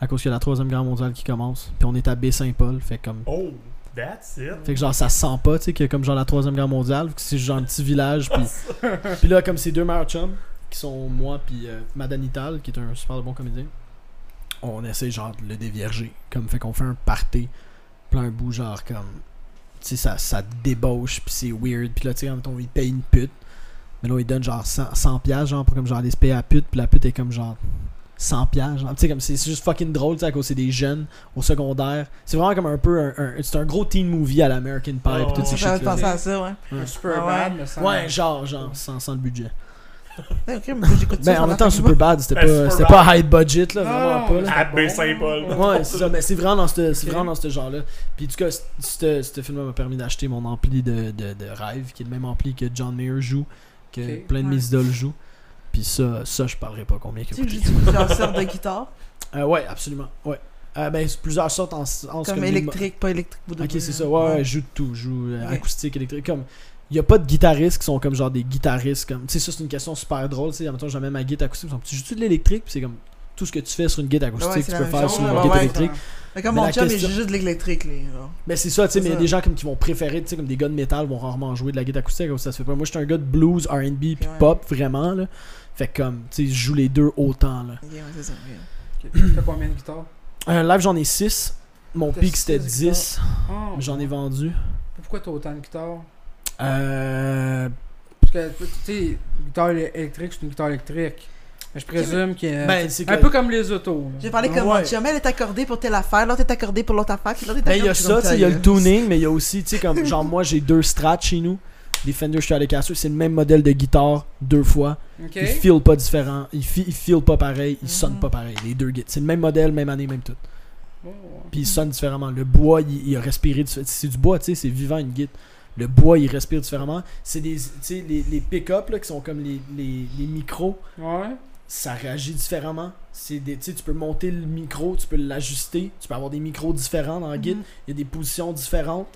Speaker 3: À cause qu'il y a la troisième guerre mondiale qui commence. Puis on est à Baie-Saint-Paul. Fait comme.
Speaker 2: Oh, that's it.
Speaker 3: Fait que genre ça se sent pas, tu sais, que comme genre la troisième guerre mondiale, vu que c'est genre un petit village. Puis, puis là, comme ces deux meilleurs chums, qui sont moi puis euh, Madanital, qui est un super bon comédien, on essaie genre de le dévierger. Comme fait qu'on fait un party, plein bout, genre comme. Tu sais, ça, ça débauche, puis c'est weird. Puis là, tu sais, quand on il paye une pute. Mais là, il donne genre 100, 100 piastres, genre, pour comme genre aller se payer à la pute, puis la pute est comme genre 100 piastres, genre. Tu sais, comme c'est juste fucking drôle, tu sais, à cause c'est des jeunes au secondaire. C'est vraiment comme un peu un. un- c'est un gros teen movie à l'American Pie,
Speaker 2: Oh,
Speaker 3: puis toutes ces
Speaker 4: Ça à ouais.
Speaker 1: Un super
Speaker 4: Ah ouais.
Speaker 1: bad, mais sans.
Speaker 3: Ouais, genre, genre, sans, sans le budget.
Speaker 4: Ok, mais j'écoute ça
Speaker 3: Ben, en même temps,
Speaker 4: fin du
Speaker 3: super bad, c'était
Speaker 2: Ben,
Speaker 3: pas,
Speaker 2: Superbad.
Speaker 3: c'était pas high budget, là, vraiment
Speaker 1: non,
Speaker 3: pas, là.
Speaker 2: Baie-Saint-Paul.
Speaker 3: Ouais, c'est ça, mais c'est vraiment dans ce, c'est vraiment dans ce genre-là. Puis, en tout cas, c- ce ce film m'a permis d'acheter mon ampli de, de, de rêve, qui est le même ampli que John Mayer joue, que plein de
Speaker 4: Ouais.
Speaker 3: idoles jouent. Puis ça, ça, je parlerai pas combien
Speaker 4: Tu j'ai plusieurs sortes de guitares?
Speaker 3: Euh, ouais, absolument, ouais. Euh, ben, plusieurs sortes en, en ce
Speaker 4: Comme
Speaker 3: que-
Speaker 4: électrique, pas électrique. vous
Speaker 3: Ok,
Speaker 4: devez-
Speaker 3: c'est ça, ouais, ouais, je joue de tout. Je joue euh, acoustique, électrique, comme... Il y a pas de guitaristes qui sont comme genre des guitaristes comme... Tu sais, ça, c'est une question super drôle, tu sais. Mettons, jamais ma guitare acoustique, sont, tu joues-tu de l'électrique? Puis c'est comme... Tout ce que tu fais sur une guitare acoustique,
Speaker 4: Ouais,
Speaker 3: tu peux faire sur une
Speaker 4: ouais,
Speaker 3: guitare
Speaker 4: ouais,
Speaker 3: électrique.
Speaker 4: Mais comme
Speaker 3: Mais
Speaker 4: mon chum, il joue juste de l'électrique, genre.
Speaker 3: Ben c'est ça, tu sais, mais il y a des gens comme qui vont préférer, tu sais, comme des gars de métal vont rarement jouer de la guitare acoustique, comme ça se fait pas. Moi, j'étais un gars de blues, R&B, puis
Speaker 4: Ouais.
Speaker 3: pop, vraiment, là. Fait que comme, tu sais, je joue les deux autant, là.
Speaker 4: Ok, ouais, c'est ça.
Speaker 1: T'as combien de guitares?
Speaker 3: Euh, live, j'en ai 6. Mon pic, c'était
Speaker 1: six
Speaker 3: 10.
Speaker 1: Ah,
Speaker 3: mais J'en ai vendu.
Speaker 1: Pourquoi t'as autant de guitares?
Speaker 3: Euh...
Speaker 1: Parce que, tu sais, une guitare éle- électrique, c'est une guitare électrique. Mais je présume qu'il y a.
Speaker 3: Ben, c'est que...
Speaker 1: Un peu comme les autos. là.
Speaker 4: J'ai parlé comme
Speaker 3: Ouais.
Speaker 4: mon chum, elle est accordée pour telle affaire, l'autre est accordée pour l'autre affaire, puis l'autre est
Speaker 3: Ben,
Speaker 4: accordée
Speaker 3: il y a ça,
Speaker 4: l'autre,
Speaker 3: tu sais, il y a le tuning, mais il y a aussi, tu sais, comme, genre, moi, j'ai deux strats chez nous. Des Fender Stratocaster, c'est le même modèle de guitare deux fois.
Speaker 1: Ok.
Speaker 3: Ils feel pas différent, ils, fi- ils feel pas pareil, ils sonnent pas pareil, les deux guitares. C'est le même modèle, même année, même tout.
Speaker 1: Oh.
Speaker 3: Puis ils sonnent différemment. Le bois, il, il a respiré diffé- C'est du bois, tu sais, c'est vivant une guitare. Le bois, il respire différemment. C'est des, les, les pick-up qui sont comme les, les, les micros,
Speaker 1: Ouais.
Speaker 3: ça réagit différemment. C'est des, tu peux monter le micro, tu peux l'ajuster, tu peux avoir des micros différents dans la guide.
Speaker 4: Mhm.
Speaker 3: Il y a des positions différentes.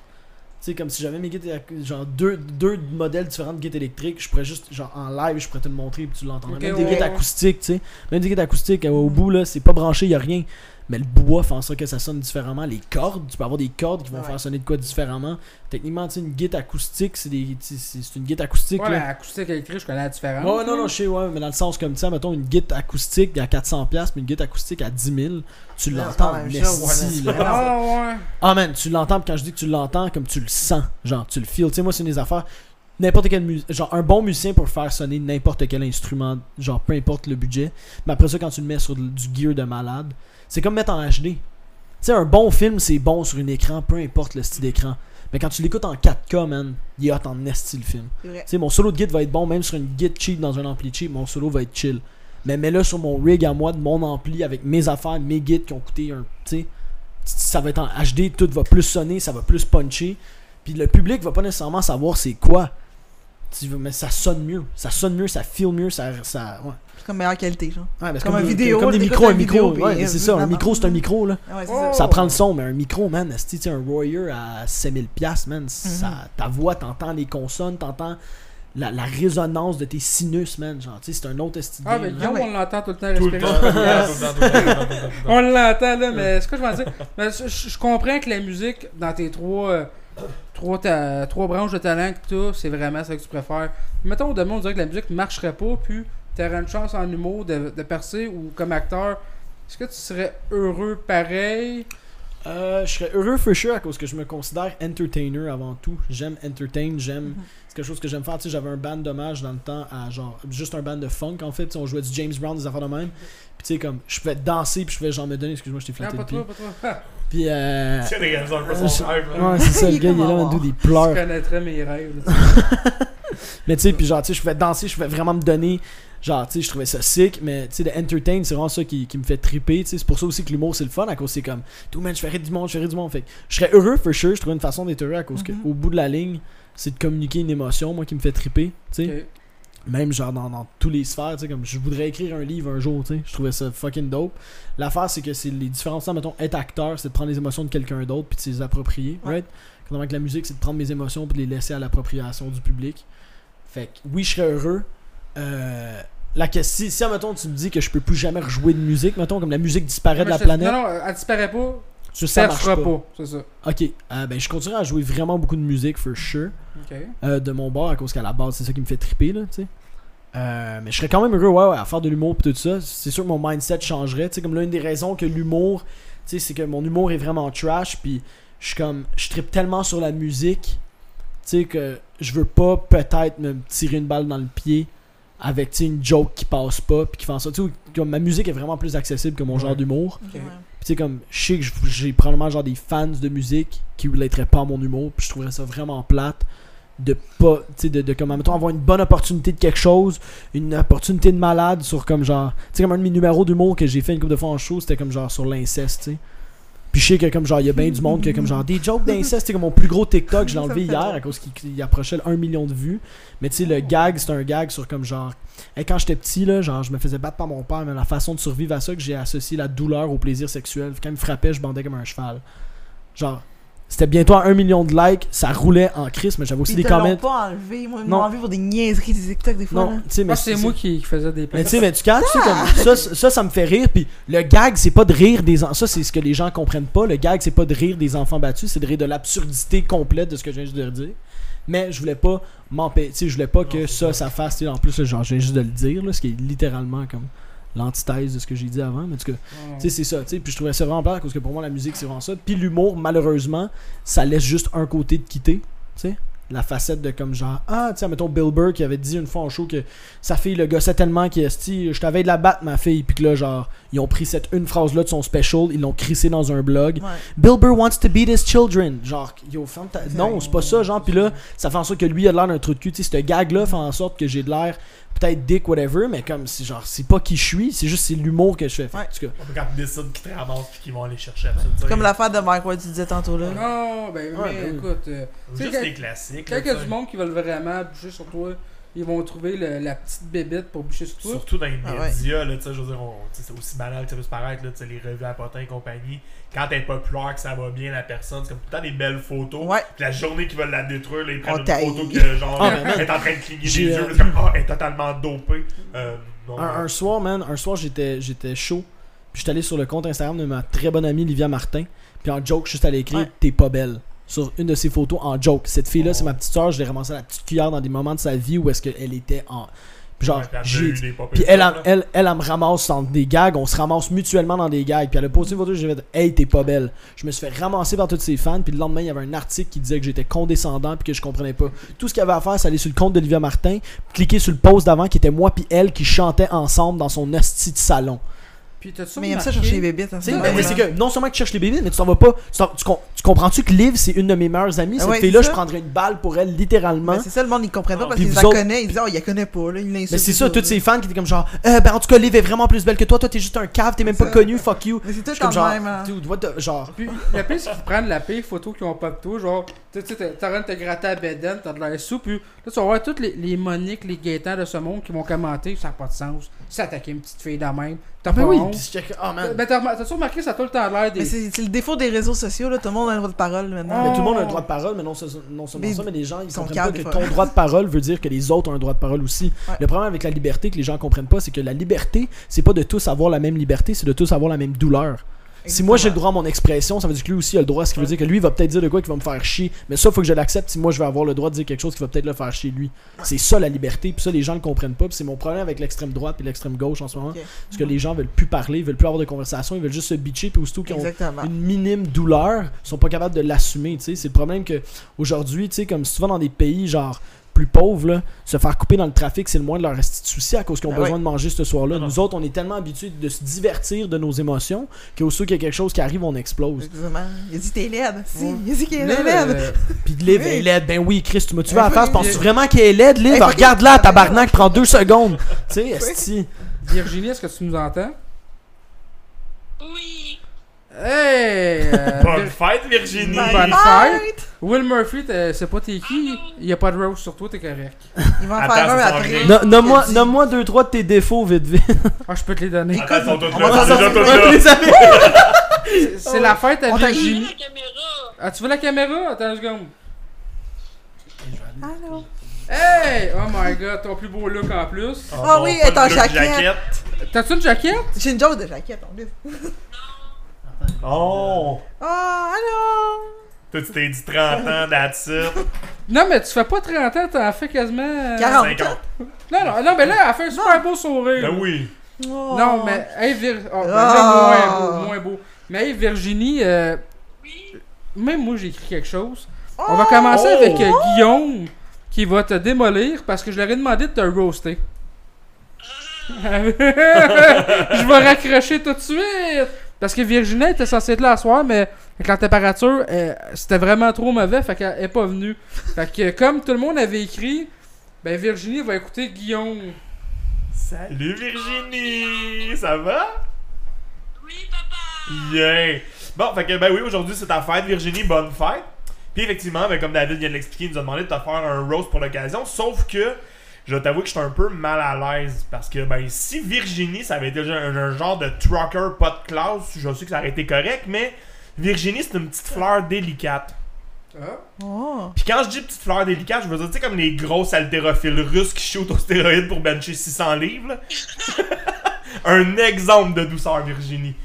Speaker 3: Tu sais, comme si j'avais mes guides, genre deux, deux modèles différents de guides électriques, je pourrais juste, genre en live, je pourrais te le montrer puis tu l'entendrais.
Speaker 1: Ok,
Speaker 3: Même des
Speaker 1: ouais,
Speaker 3: guides acoustiques, tu sais. Même des guides acoustiques, euh, au bout, là, c'est pas branché, il a rien. Mais le bois fait en sorte que ça sonne différemment. Les cordes, tu peux avoir des cordes qui vont
Speaker 4: Ouais.
Speaker 3: faire sonner de quoi différemment. Techniquement, tu sais, une guide acoustique, c'est une guide acoustique.
Speaker 1: Ouais,
Speaker 3: là.
Speaker 1: acoustique électrique, je connais la différence.
Speaker 3: Ouais, non, non, je sais, ouais, mais dans le sens comme ça, mettons une guide acoustique à 400$, mais une guide acoustique à 10 000, tu
Speaker 4: Non,
Speaker 3: l'entends, merci,
Speaker 1: Ah, ouais.
Speaker 3: Ah man, tu l'entends, quand je dis que tu l'entends, comme tu le sens, genre tu le feels. Tu sais, moi, c'est une des affaires. N'importe quel mu- genre un bon musicien pour faire sonner n'importe quel instrument, genre peu importe le budget. Mais après ça, quand tu le mets sur du gear de malade, c'est comme mettre en HD. Tu sais, un bon film, c'est bon sur un écran, peu importe le style d'écran. Mais quand tu l'écoutes en 4K, man, il est hot en esti le film. Tu sais, mon solo de guide va être bon, même sur une guide cheap dans un ampli cheap, mon solo va être chill. Mais mets-le sur mon rig à moi, de mon ampli, avec mes affaires, mes guides qui ont coûté un. Tu sais, ça va être en HD, tout va plus sonner, ça va plus puncher. Puis le public va pas nécessairement savoir c'est quoi. Tu veux- Mais ça sonne mieux. Ça sonne mieux, ça feel mieux, ça. ça ouais.
Speaker 4: C'est comme meilleure qualité, genre.
Speaker 3: Ouais,
Speaker 4: Comme
Speaker 3: que
Speaker 4: un vidéo,
Speaker 3: Comme des micros,
Speaker 4: un
Speaker 3: micro.
Speaker 4: vidéo,
Speaker 3: ouais, mais
Speaker 4: euh,
Speaker 3: c'est ça, un micro, c'est un micro, là.
Speaker 4: Ouais, c'est
Speaker 1: Oh.
Speaker 4: ça.
Speaker 3: Ça prend le son, mais un micro, man, sais, un Royer à 5000$, piastres, man, ça,
Speaker 4: Mhm.
Speaker 3: ta voix, t'entends les consonnes, t'entends la, la résonance de tes sinus, man, genre, tu sais, c'est un autre esti de
Speaker 1: Ah, mais. Guillaume, on l'entend tout le temps
Speaker 2: Tout le temps.
Speaker 1: On l'entend là, mais ce que je veux dire, je comprends que la musique dans tes trois, euh, trois, branches de talent que tu c'est vraiment ça que tu préfères. Mettons, demain, on dirait que la musique ne marcherait pas, puis tu aurais une chance en humour de, de percer ou comme acteur. Est-ce que tu serais heureux pareil?
Speaker 3: Euh, je serais heureux for sure à cause que je me considère entertainer avant tout. J'aime entertain, j'aime.
Speaker 4: Mhm.
Speaker 3: C'est quelque chose que j'aime faire. Tu sais, j'avais un band d'hommage dans le temps à genre. Juste un band de funk en fait. Tu sais, on jouait du James Brown, des affaires de même. Puis tu sais, comme. Je pouvais danser, puis je pouvais genre me donner. Excuse-moi, je t'ai
Speaker 1: Non,
Speaker 3: flatté
Speaker 1: pas
Speaker 3: le pied.
Speaker 1: toi, pas toi.
Speaker 3: Puis euh.
Speaker 2: Tu sais, réaliser un peu
Speaker 3: euh,
Speaker 2: rêve, là.
Speaker 3: Ouais, c'est ça, le gars, il est là,
Speaker 4: en
Speaker 3: dude, il pleure.
Speaker 1: connaîtrais mes rêves. là.
Speaker 3: Mais tu sais, puis genre, tu sais, je pouvais danser, je pouvais vraiment me donner. Genre, tu sais, je trouvais ça sick, mais tu sais, de entertain, c'est vraiment ça qui, qui me fait triper. Tu sais, c'est pour ça aussi que l'humour, c'est le fun, à cause c'est comme, tout man, je ferais du monde, je ferais du monde. Fait je serais heureux, for sure. Je trouve une façon d'être heureux, à cause
Speaker 4: Mhm.
Speaker 3: que, au bout de la ligne, c'est de communiquer une émotion, moi, qui me fait triper. Tu sais. Même genre dans, dans tous les sphères, tu sais, comme je voudrais écrire un livre un jour, tu sais. Je trouvais ça fucking dope. L'affaire, c'est que c'est les différences, mettons, être acteur, c'est de prendre les émotions de quelqu'un d'autre puis de se les approprier,
Speaker 4: Ouais.
Speaker 3: right? Quand que la musique, c'est de prendre mes émotions puis de les laisser à l'appropriation du public. Fait que oui, je serais heureux. Euh, la question, si, si, mettons, tu me dis que je peux plus jamais rejouer de musique, mettons, comme la musique disparaît de la planète,
Speaker 1: Non, non, elle disparaît pas.
Speaker 3: ça,
Speaker 1: Ça
Speaker 3: marche pas.
Speaker 1: pas. C'est ça.
Speaker 3: Ok, euh, ben je continuerai à jouer vraiment beaucoup de musique, for sure. Euh, de mon bord à cause qu'à la base c'est ça qui me fait triper là tu sais Euh, mais je serais quand même heureux ouais, ouais, à faire de l'humour pis tout ça c'est sûr que mon mindset changerait tu sais comme l'une des raisons que l'humour tu sais c'est que mon humour est vraiment trash puis je suis comme je tripe tellement sur la musique tu sais que je veux pas peut-être me tirer une balle dans le pied avec tu sais une joke qui passe pas puis qui fait en sorte tu sais comme ma musique est vraiment plus accessible que mon
Speaker 2: Ouais.
Speaker 3: genre d'humour tu sais comme je sais que j'ai probablement genre des fans de musique qui relateraient pas à mon humour, puis je trouverais ça vraiment plate de pas tu sais de, de comme mettons avoir une bonne opportunité de quelque chose, une opportunité de malade sur comme genre tu sais comme un de mes numéros d'humour que j'ai fait une couple de fois en show, c'était comme genre sur l'inceste, tu sais. Puis je sais que comme genre il y a bien du monde qui a comme genre des jokes d'inceste, c'est comme mon plus gros TikTok, je l'ai enlevé hier à cause qu'il il approchait le 1 million de vues. Mais tu sais le gag, c'est un gag sur comme genre Hey, quand j'étais petit, là, genre, je me faisais battre par mon père, mais la façon de survivre à ça, que j'ai associé la douleur au plaisir sexuel. Quand il me frappait, je bandais comme un cheval. Genre, c'était bientôt à 1 million de likes, ça roulait en crise, mais j'avais aussi des comments.
Speaker 4: pas enlevé. Moi, ils
Speaker 3: Non.
Speaker 4: m'ont enlevé pour des niaiseries, des TikTok des fois.
Speaker 3: Non, tu sais, mais
Speaker 1: Ah, c'est moi qui faisais des
Speaker 3: Mais tu sais, mais tu catches, tu sais, comme, ça, ça, ça me fait rire. Puis le gag, c'est pas de rire des enfants. Ça, c'est ce que les gens comprennent pas. Le gag, c'est pas de rire des enfants battus, c'est de rire de l'absurdité complète de ce que je viens juste de dire. Mais je voulais pas m'empêcher. Tu sais, je voulais pas que
Speaker 2: Non,
Speaker 3: ça,
Speaker 2: ça.
Speaker 3: fasse. tu sais, En plus, genre, je viens juste de le dire, là, ce qui est littéralement comme l'antithèse de ce que j'ai dit avant. Mais en tout cas, tu sais, c'est ça, tu sais. Puis je trouvais ça vraiment plat parce que pour moi, la musique, c'est vraiment ça. Puis l'humour, malheureusement, ça laisse juste un côté de quitter, tu sais. La facette de comme genre, ah, tu sais, mettons Bill Burr qui avait dit une fois en show que sa fille le gossait tellement qu'il esti, je t'avais de la battre, ma fille. Puis que là, genre, ils ont pris cette une phrase-là de son special, ils l'ont crissé dans un blog.
Speaker 4: Ouais.
Speaker 3: Bill Burr wants to beat his children. Genre, yo, ferme ta... Non, c'est pas ça, genre. Puis là, ça fait en sorte que lui a l'air d'un trou de cul. Tu sais, ce gag-là fait en sorte que j'ai de l'air peut-être dick, whatever, mais comme, c'est genre, c'est pas qui je suis, c'est juste c'est l'humour que je fais. Fait,
Speaker 4: Ouais.
Speaker 3: en tout cas,
Speaker 2: On peut quand ils décident qu'ils te ramassent puis qu'ils vont aller chercher.
Speaker 4: Comme l'affaire de Mike Ward, tu disais tantôt là.
Speaker 1: Non, ben,
Speaker 3: Ouais,
Speaker 1: mais
Speaker 3: ben oui.
Speaker 1: écoute, euh,
Speaker 2: Juste
Speaker 1: sais,
Speaker 2: des
Speaker 1: quand
Speaker 2: là,
Speaker 1: il y a du monde qui veulent vraiment bûcher sur toi, ils vont trouver le- la petite bébête pour bûcher sur toi.
Speaker 2: Surtout dans les
Speaker 4: Ah ouais.
Speaker 2: médias, là, tu sais, je veux dire, c'est aussi banal que ça peut se paraître, là, tu sais, les revues à potin et compagnie. Quand t'es populaire, que ça va bien, la personne, c'est comme tout le temps des belles photos.
Speaker 4: Ouais.
Speaker 2: Puis la journée qu'ils veulent la détruire, là, ils prennent
Speaker 4: On
Speaker 2: une
Speaker 4: taille.
Speaker 2: photo que, genre,
Speaker 3: Ah, man,
Speaker 2: est en train de cligner des
Speaker 3: j'ai,
Speaker 2: yeux,
Speaker 3: euh,
Speaker 2: là, comme, ah, elle est totalement dopée. Euh, non.
Speaker 3: un, un soir, man, un soir, j'étais, j'étais chaud. Puis j'étais allé sur le compte Instagram de ma très bonne amie Livia Martin. Puis en joke, juste allé écrire
Speaker 4: Ouais.
Speaker 3: T'es pas belle. Sur une de ses photos en joke. Cette fille-là,
Speaker 2: Oh.
Speaker 3: c'est ma petite soeur. Je l'ai ramassée à la petite cuillère dans des moments de sa vie où est-ce qu'elle était en. Genre, j'ai Puis elle, elle, elle, me ramasse dans des gags, on se ramasse mutuellement dans des gags. Puis elle a posté une photo, j'ai fait Hey, t'es pas belle. Je me suis fait ramasser par tous ses fans. Puis le lendemain, il y avait un article qui disait que j'étais condescendant puis que je comprenais pas. Tout ce qu'il y avait à faire, c'est aller sur le compte d'Olivia Martin, cliquer sur le post d'avant qui était moi puis elle qui chantaient ensemble dans son hostie de salon.
Speaker 1: Puis t'as-tu
Speaker 4: Mais il aime ça chercher les bébites. hein,
Speaker 3: Tu sais,
Speaker 4: c'est
Speaker 3: ben, mais c'est que non seulement que tu cherches les bébés, mais tu t'en vas pas. Tu, tu com- tu comprends-tu que Liv, c'est une de mes meilleures amies?
Speaker 4: Ah
Speaker 3: Cette
Speaker 4: ouais,
Speaker 3: fille-là,
Speaker 4: c'est
Speaker 3: je prendrais une balle pour elle, littéralement.
Speaker 4: Mais c'est ça, le monde, ils comprennent pas parce
Speaker 3: Puis
Speaker 4: qu'ils la
Speaker 3: autres-
Speaker 4: connaissent. Ils disent, oh, il la connaît pas, là. Il.
Speaker 3: Mais c'est ça,
Speaker 4: tout,
Speaker 3: toutes
Speaker 4: là.
Speaker 3: ces fans qui étaient comme genre, euh, ben en tout cas, Liv est vraiment plus belle que toi, toi t'es juste un cave, t'es même pas connu, fuck you.
Speaker 4: Mais c'est
Speaker 3: Je
Speaker 4: tout
Speaker 3: suis comme
Speaker 4: quand
Speaker 3: genre,
Speaker 4: même. hein.
Speaker 3: dude, what the- genre,
Speaker 1: Puis la pire, c'est qu'ils prennent la pire photo qu'ils ont pas de toi. Genre, tu sais, t'es t'es en train de te gratter à Beden, t'as de l'air sous. Puis là, tu vas voir toutes les, Moniques, les Gaétans de ce monde qui vont commenter. Ça n'a pas de sens. Ça attaquer une petite fille de même. T'as
Speaker 3: ben
Speaker 1: pas
Speaker 3: oui, oh man.
Speaker 1: Ben, t'as t'as-tu remarqué, ça a tout le temps l'air des.
Speaker 4: Mais c'est c'est le défaut des réseaux sociaux, là. Tout le monde a le droit de parole maintenant.
Speaker 3: Mais tout le monde a un droit de parole, mais non, ce- non seulement
Speaker 4: Mais
Speaker 3: ça, mais les gens ils
Speaker 4: sont
Speaker 3: comprennent
Speaker 4: calmes
Speaker 3: pas
Speaker 4: des
Speaker 3: que
Speaker 4: fois.
Speaker 3: ton droit de parole veut dire que les autres ont un droit de parole aussi.
Speaker 4: Ouais.
Speaker 3: Le problème avec la liberté que les gens comprennent pas, c'est que la liberté, c'est pas de tous avoir la même liberté, c'est de tous avoir la même douleur. Si moi j'ai le droit à mon expression, ça veut dire que lui aussi a le droit, ce qui veut dire que lui il va peut-être dire de quoi qui va me faire chier, mais ça faut que je l'accepte si moi je vais avoir le droit de dire quelque chose qui va peut-être le faire chier lui. C'est ça la liberté, puis ça les gens le comprennent pas, puis c'est mon problème avec l'extrême droite et l'extrême gauche en ce moment, parce que les gens veulent plus parler, ils veulent plus avoir de conversation, ils veulent juste se bitcher, puis aussitôt qu'ils ont
Speaker 4: Exactement.
Speaker 3: une minime douleur, ils sont pas capables de l'assumer, tu sais. C'est le problème que aujourd'hui, tu sais, comme vas dans des pays genre plus pauvres, là, se faire couper dans le trafic, c'est le moins de leur souci à cause qu'ils ont
Speaker 4: Ben
Speaker 3: besoin
Speaker 4: ouais.
Speaker 3: de manger ce soir-là. Nous autres, on est tellement habitués de se divertir de nos émotions qu'aussitôt qu'il y a quelque chose qui arrive, on explose.
Speaker 4: Exactement. Il a dit t'es laide. Si,
Speaker 1: Ouais.
Speaker 4: il a dit
Speaker 1: Là,
Speaker 4: est laide.
Speaker 1: euh,
Speaker 3: Puis Liv
Speaker 4: Oui.
Speaker 3: est laide, ben oui, Chris, tu m'as-tu vu
Speaker 4: Ben
Speaker 3: à la face? Penses-tu vraiment qu'elle est laide, Liv? Regarde-la, tabarnak, prend deux secondes. Tu sais, esti.
Speaker 1: Virginie, est-ce que tu nous entends?
Speaker 5: Oui.
Speaker 1: Hey! euh,
Speaker 2: Bonne fête, Virginie!
Speaker 1: Bonne fête. Will Murphy, c'est pas t'es qui Il y a pas de rose sur toi, t'es correct.
Speaker 4: Ils vont en
Speaker 2: Attends,
Speaker 4: faire un après.
Speaker 3: No- Nomme-moi nomme-moi deux, trois de tes défauts vite vite.
Speaker 1: Ah, je peux te les donner.
Speaker 2: Attends, ils sont tous
Speaker 4: On
Speaker 2: là,
Speaker 4: va
Speaker 2: ils
Speaker 4: s'en
Speaker 2: sont déjà
Speaker 4: sortir.
Speaker 2: tous là.
Speaker 1: C'est- la fête à
Speaker 4: On
Speaker 1: Virginie.
Speaker 5: la caméra.
Speaker 1: Ah, tu veux la caméra? Attends une seconde.
Speaker 4: Allô?
Speaker 1: Hey! Oh my god, ton plus beau look en plus.
Speaker 4: Ah
Speaker 2: non,
Speaker 4: oui, est
Speaker 2: de look
Speaker 4: jaquette.
Speaker 1: T'as-tu une jaquette?
Speaker 4: J'ai une joke de jaquette en
Speaker 2: Oh!
Speaker 4: Oh, allô?
Speaker 2: Toi, tu t'es dit 30 ans, that's it.
Speaker 1: Non, mais tu fais pas 30 ans, t'en fais quasiment. euh,
Speaker 4: 40.
Speaker 2: 50.
Speaker 1: Non, non, non, mais là, elle fait un super beau sourire.
Speaker 2: Ben oui.
Speaker 4: Oh.
Speaker 1: Non, mais, hey, Vir... oh, ben
Speaker 4: Ah.
Speaker 1: là, moins beau, moins beau. Mais, hey, Virginie, euh,
Speaker 5: Oui.
Speaker 1: même moi, j'ai écrit quelque chose.
Speaker 4: Oh.
Speaker 1: On va commencer
Speaker 2: Oh.
Speaker 1: avec euh, Guillaume, qui va te démolir parce que je leur ai demandé de te roaster. je vais raccrocher tout de suite. Parce que Virginie était censée être là ce soir, mais avec la température, euh, c'était vraiment trop mauvais, fait qu'elle est pas venue. Fait que comme tout le monde avait écrit, ben Virginie va écouter Guillaume.
Speaker 2: Salut Virginie! Ça va?
Speaker 5: Oui, papa.
Speaker 2: Yeah! Bon, fait que ben oui, aujourd'hui c'est ta fête, Virginie, bonne fête. Puis effectivement, ben, comme David vient de l'expliquer, il nous a demandé de te faire un roast pour l'occasion. Sauf que je vais t'avouer que je suis un peu mal à l'aise. Parce que ben si Virginie, ça avait été un, un genre de trucker pas de classe, je sais que ça aurait été correct, mais Virginie, c'est une petite fleur délicate.
Speaker 4: Oh.
Speaker 2: Puis quand je dis petite fleur délicate, je veux dire, tu sais, comme les grosses haltérophiles russes qui shootent aux stéroïdes pour bencher 600 livres. là. Un exemple de douceur, Virginie.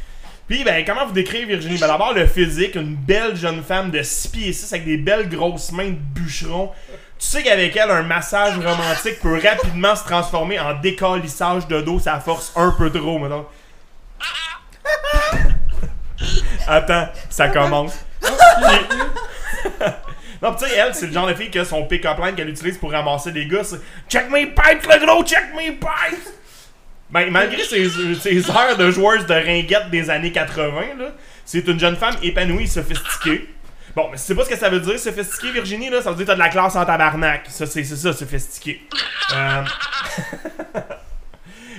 Speaker 2: Puis, ben, comment vous décrire Virginie? Ben, d'abord, le physique, une belle jeune femme de 6 pieds 6 avec des belles grosses mains de bûcheron. Tu sais qu'avec elle, un massage romantique peut rapidement se transformer en décalissage de dos, ça force un peu trop, maintenant. Attends, ça commence. Non, tu sais, elle, c'est le genre de fille que son pick-up line qu'elle utilise pour ramasser des gars, c'est Check mes pipes, le gros, check mes pipes! Ben, malgré ses, heures de joueuse de ringuette des années 80, là, c'est une jeune femme épanouie, sophistiquée. Bon, mais si c'est pas ce que ça veut dire, sophistiqué, Virginie, là, ça veut dire que t'as de la classe en tabarnak. Ça, c'est ça, sophistiqué. Euh...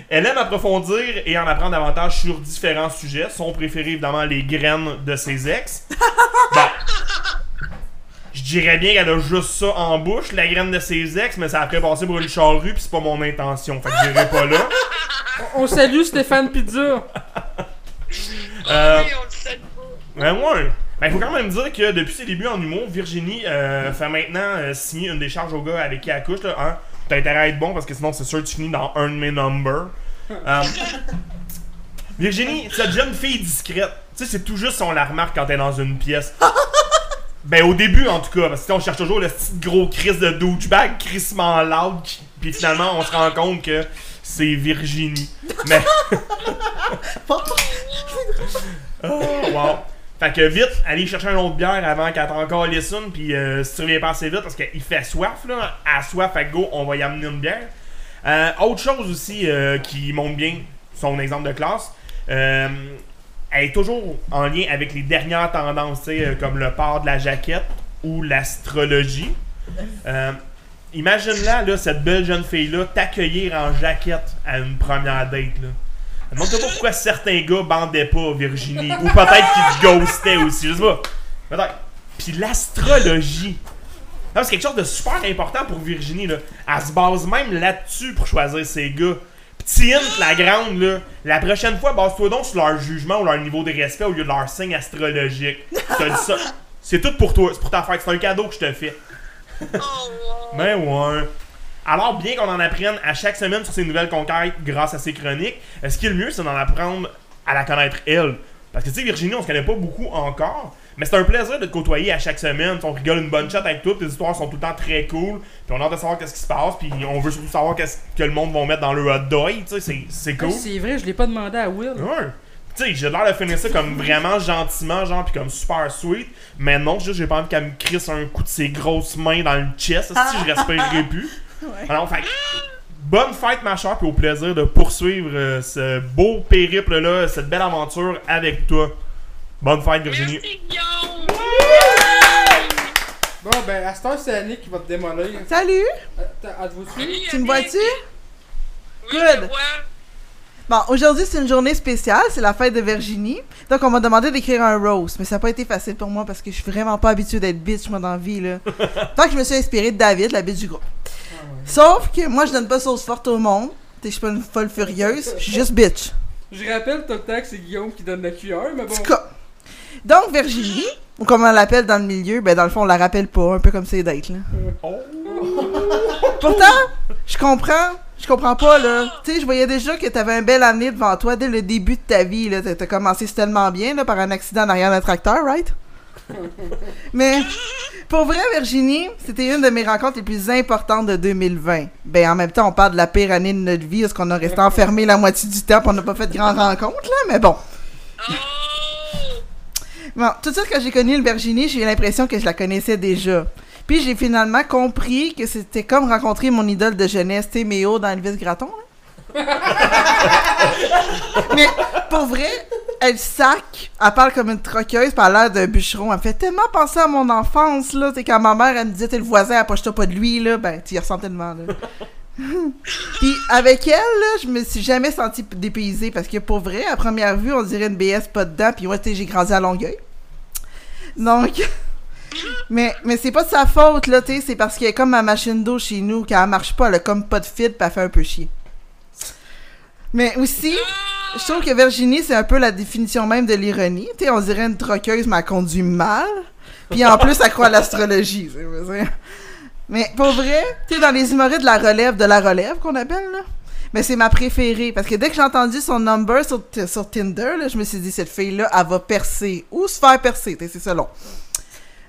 Speaker 2: Elle aime approfondir et en apprendre davantage sur différents sujets. Son préféré, évidemment, les graines de ses ex. Bon. Je dirais bien qu'elle a juste ça en bouche, la graine de ses ex, mais ça a fait passer pour une charrue, puis c'est pas mon intention. Fait que j'irai pas là.
Speaker 1: On salue Stéphane Pizza.
Speaker 2: Euh,
Speaker 5: Oui, on le pas.
Speaker 2: Ben ouais. Ben faut quand même dire que depuis ses débuts en humour, Virginie euh, fait maintenant euh, signer une décharge au gars avec qui elle couche. Là, hein. T'as intérêt à être bon parce que sinon c'est sûr que tu finis dans un de mes numbers. Euh, Virginie, cette jeune fille discrète, tu sais, c'est tout juste si on la remarque quand est dans une pièce. Ben au début en tout cas, parce que on cherche toujours le petit gros Chris de douchebag, crissement loud, puis finalement on se rend compte que c'est Virginie. Mais Oh, wow. Fait que vite, allez chercher un autre bière avant qu'elle encore les une, puis euh, si tu reviens pas assez vite, parce qu'il fait soif, là, à soif, fait que go, on va y amener une bière. Euh, autre chose aussi euh, qui montre bien son exemple de classe, euh, elle est toujours en lien avec les dernières tendances, comme le port de la jaquette ou l'astrologie. Imagine-la, là, cette belle jeune fille-là, t'accueillir en jaquette à une première date, là. Demande-toi pas pourquoi certains gars bandaient pas Virginie. Ou peut-être qu'ils ghostaient aussi, je sais pas. Peut-être. Puis l'astrologie. Non, C'est quelque chose de super important pour Virginie, là. Elle se base même là-dessus pour choisir ses gars. Petit hint, la grande, là. La prochaine fois, base-toi donc sur leur jugement ou leur niveau de respect au lieu de leur signe astrologique. Je te dis ça. C'est tout pour toi. C'est pour ta fête. C'est un cadeau que je te fais.
Speaker 5: Oh, wow.
Speaker 2: Ben ouais. Alors, bien qu'on en apprenne à chaque semaine sur ses nouvelles conquêtes grâce à ses chroniques, euh, ce qui est le mieux, c'est d'en apprendre à la connaître elle. Parce que tu sais, Virginie, on se connaît pas beaucoup encore, mais c'est un plaisir de te côtoyer à chaque semaine. On rigole une bonne chat avec toi, tes histoires sont tout le temps très cool, puis on a hâte de savoir qu'est-ce qui se passe, puis on veut surtout savoir qu'est-ce que le monde va mettre dans le hot dog, tu sais, c'est- c'est cool.
Speaker 1: C'est vrai, je l'ai pas demandé à Will.
Speaker 2: Ouais. Tu sais, j'ai l'air de finir ça comme vraiment gentiment, genre, pis comme super sweet. Mais non, juste j'ai pas envie qu'elle me crisse un coup de ses grosses mains dans le chest, si je respirerai plus.
Speaker 4: Ouais.
Speaker 2: Alors, fait que, bonne fête, ma chère, puis au plaisir de poursuivre euh, ce beau périple-là, cette belle aventure avec toi. Bonne fête, Virginie.
Speaker 5: Merci, Guillaume.
Speaker 1: Bon, ben, à cette heure, c'est Annick qui va te démolir.
Speaker 4: Salut!
Speaker 1: Dessus?
Speaker 4: Tu me vois-tu?
Speaker 5: Oui,
Speaker 4: Good.
Speaker 5: je te vois.
Speaker 4: Bon, aujourd'hui, c'est une journée spéciale, c'est la fête de Virginie. Donc, on m'a demandé d'écrire un rose, mais ça n'a pas été facile pour moi parce que je suis vraiment pas habituée d'être bitch, moi, dans la vie, là. Donc, je me suis inspirée de David, la bitch du groupe. Sauf que moi, je donne pas sauce forte au monde. Je suis pas une folle furieuse, je suis juste bitch.
Speaker 1: Je rappelle tout le temps que c'est Guillaume qui donne la cuillère, mais bon.
Speaker 4: Donc, Virginie, ou comme on l'appelle dans le milieu, ben, dans le fond, on la rappelle pas, un peu comme c'est d'être, là.
Speaker 2: Oh.
Speaker 4: Pourtant, je comprends. Je comprends pas, là. Tu sais, je voyais déjà que t'avais un bel année devant toi dès le début de ta vie, là. T'as- T'as commencé tellement bien, là, par un accident en arrière d'un tracteur, right? Mais, pour vrai, Virginie, c'était une de mes rencontres les plus importantes de 2020. Ben, en même temps, on parle de la pire année de notre vie, parce qu'on a resté enfermé la moitié du temps, on n'a pas fait de grandes rencontres, là, mais bon.
Speaker 5: Oh!
Speaker 4: Bon, tout de suite que j'ai connu le Virginie, j'ai eu l'impression que je la connaissais déjà. Puis j'ai finalement compris que c'était comme rencontrer mon idole de jeunesse, tu sais, Méo dans Elvis Gratton. là. Mais pour vrai, elle sac, elle parle comme une troqueuse, par l'air d'un bûcheron. Elle me fait tellement penser à mon enfance, là. Quand ma mère, elle me disait, t'es le voisin, approche-toi pas de lui, là. Ben, tu y ressens tellement, là. Puis avec elle, là, je me suis jamais sentie dépaysée parce que pour vrai, à première vue, on dirait une BS pas dedans. Puis moi, tu j'ai grandi à Longueuil. Donc, mais, mais c'est pas de sa faute, là, c'est parce qu'elle est comme ma machine d'eau chez nous, quand elle marche pas, elle comme pas de fil, puis fait un peu chier. Mais aussi, je trouve que Virginie, c'est un peu la définition même de l'ironie. On dirait une troqueuse, mais elle conduit mal. Puis en plus, elle croit à l'astrologie. Mais pour vrai, tu dans les humoristes de la relève, de la relève qu'on appelle, là, mais c'est ma préférée. Parce que dès que j'ai entendu son number sur, Tinder, je me suis dit, cette fille-là, elle va percer. Ou se faire percer, c'est ça long.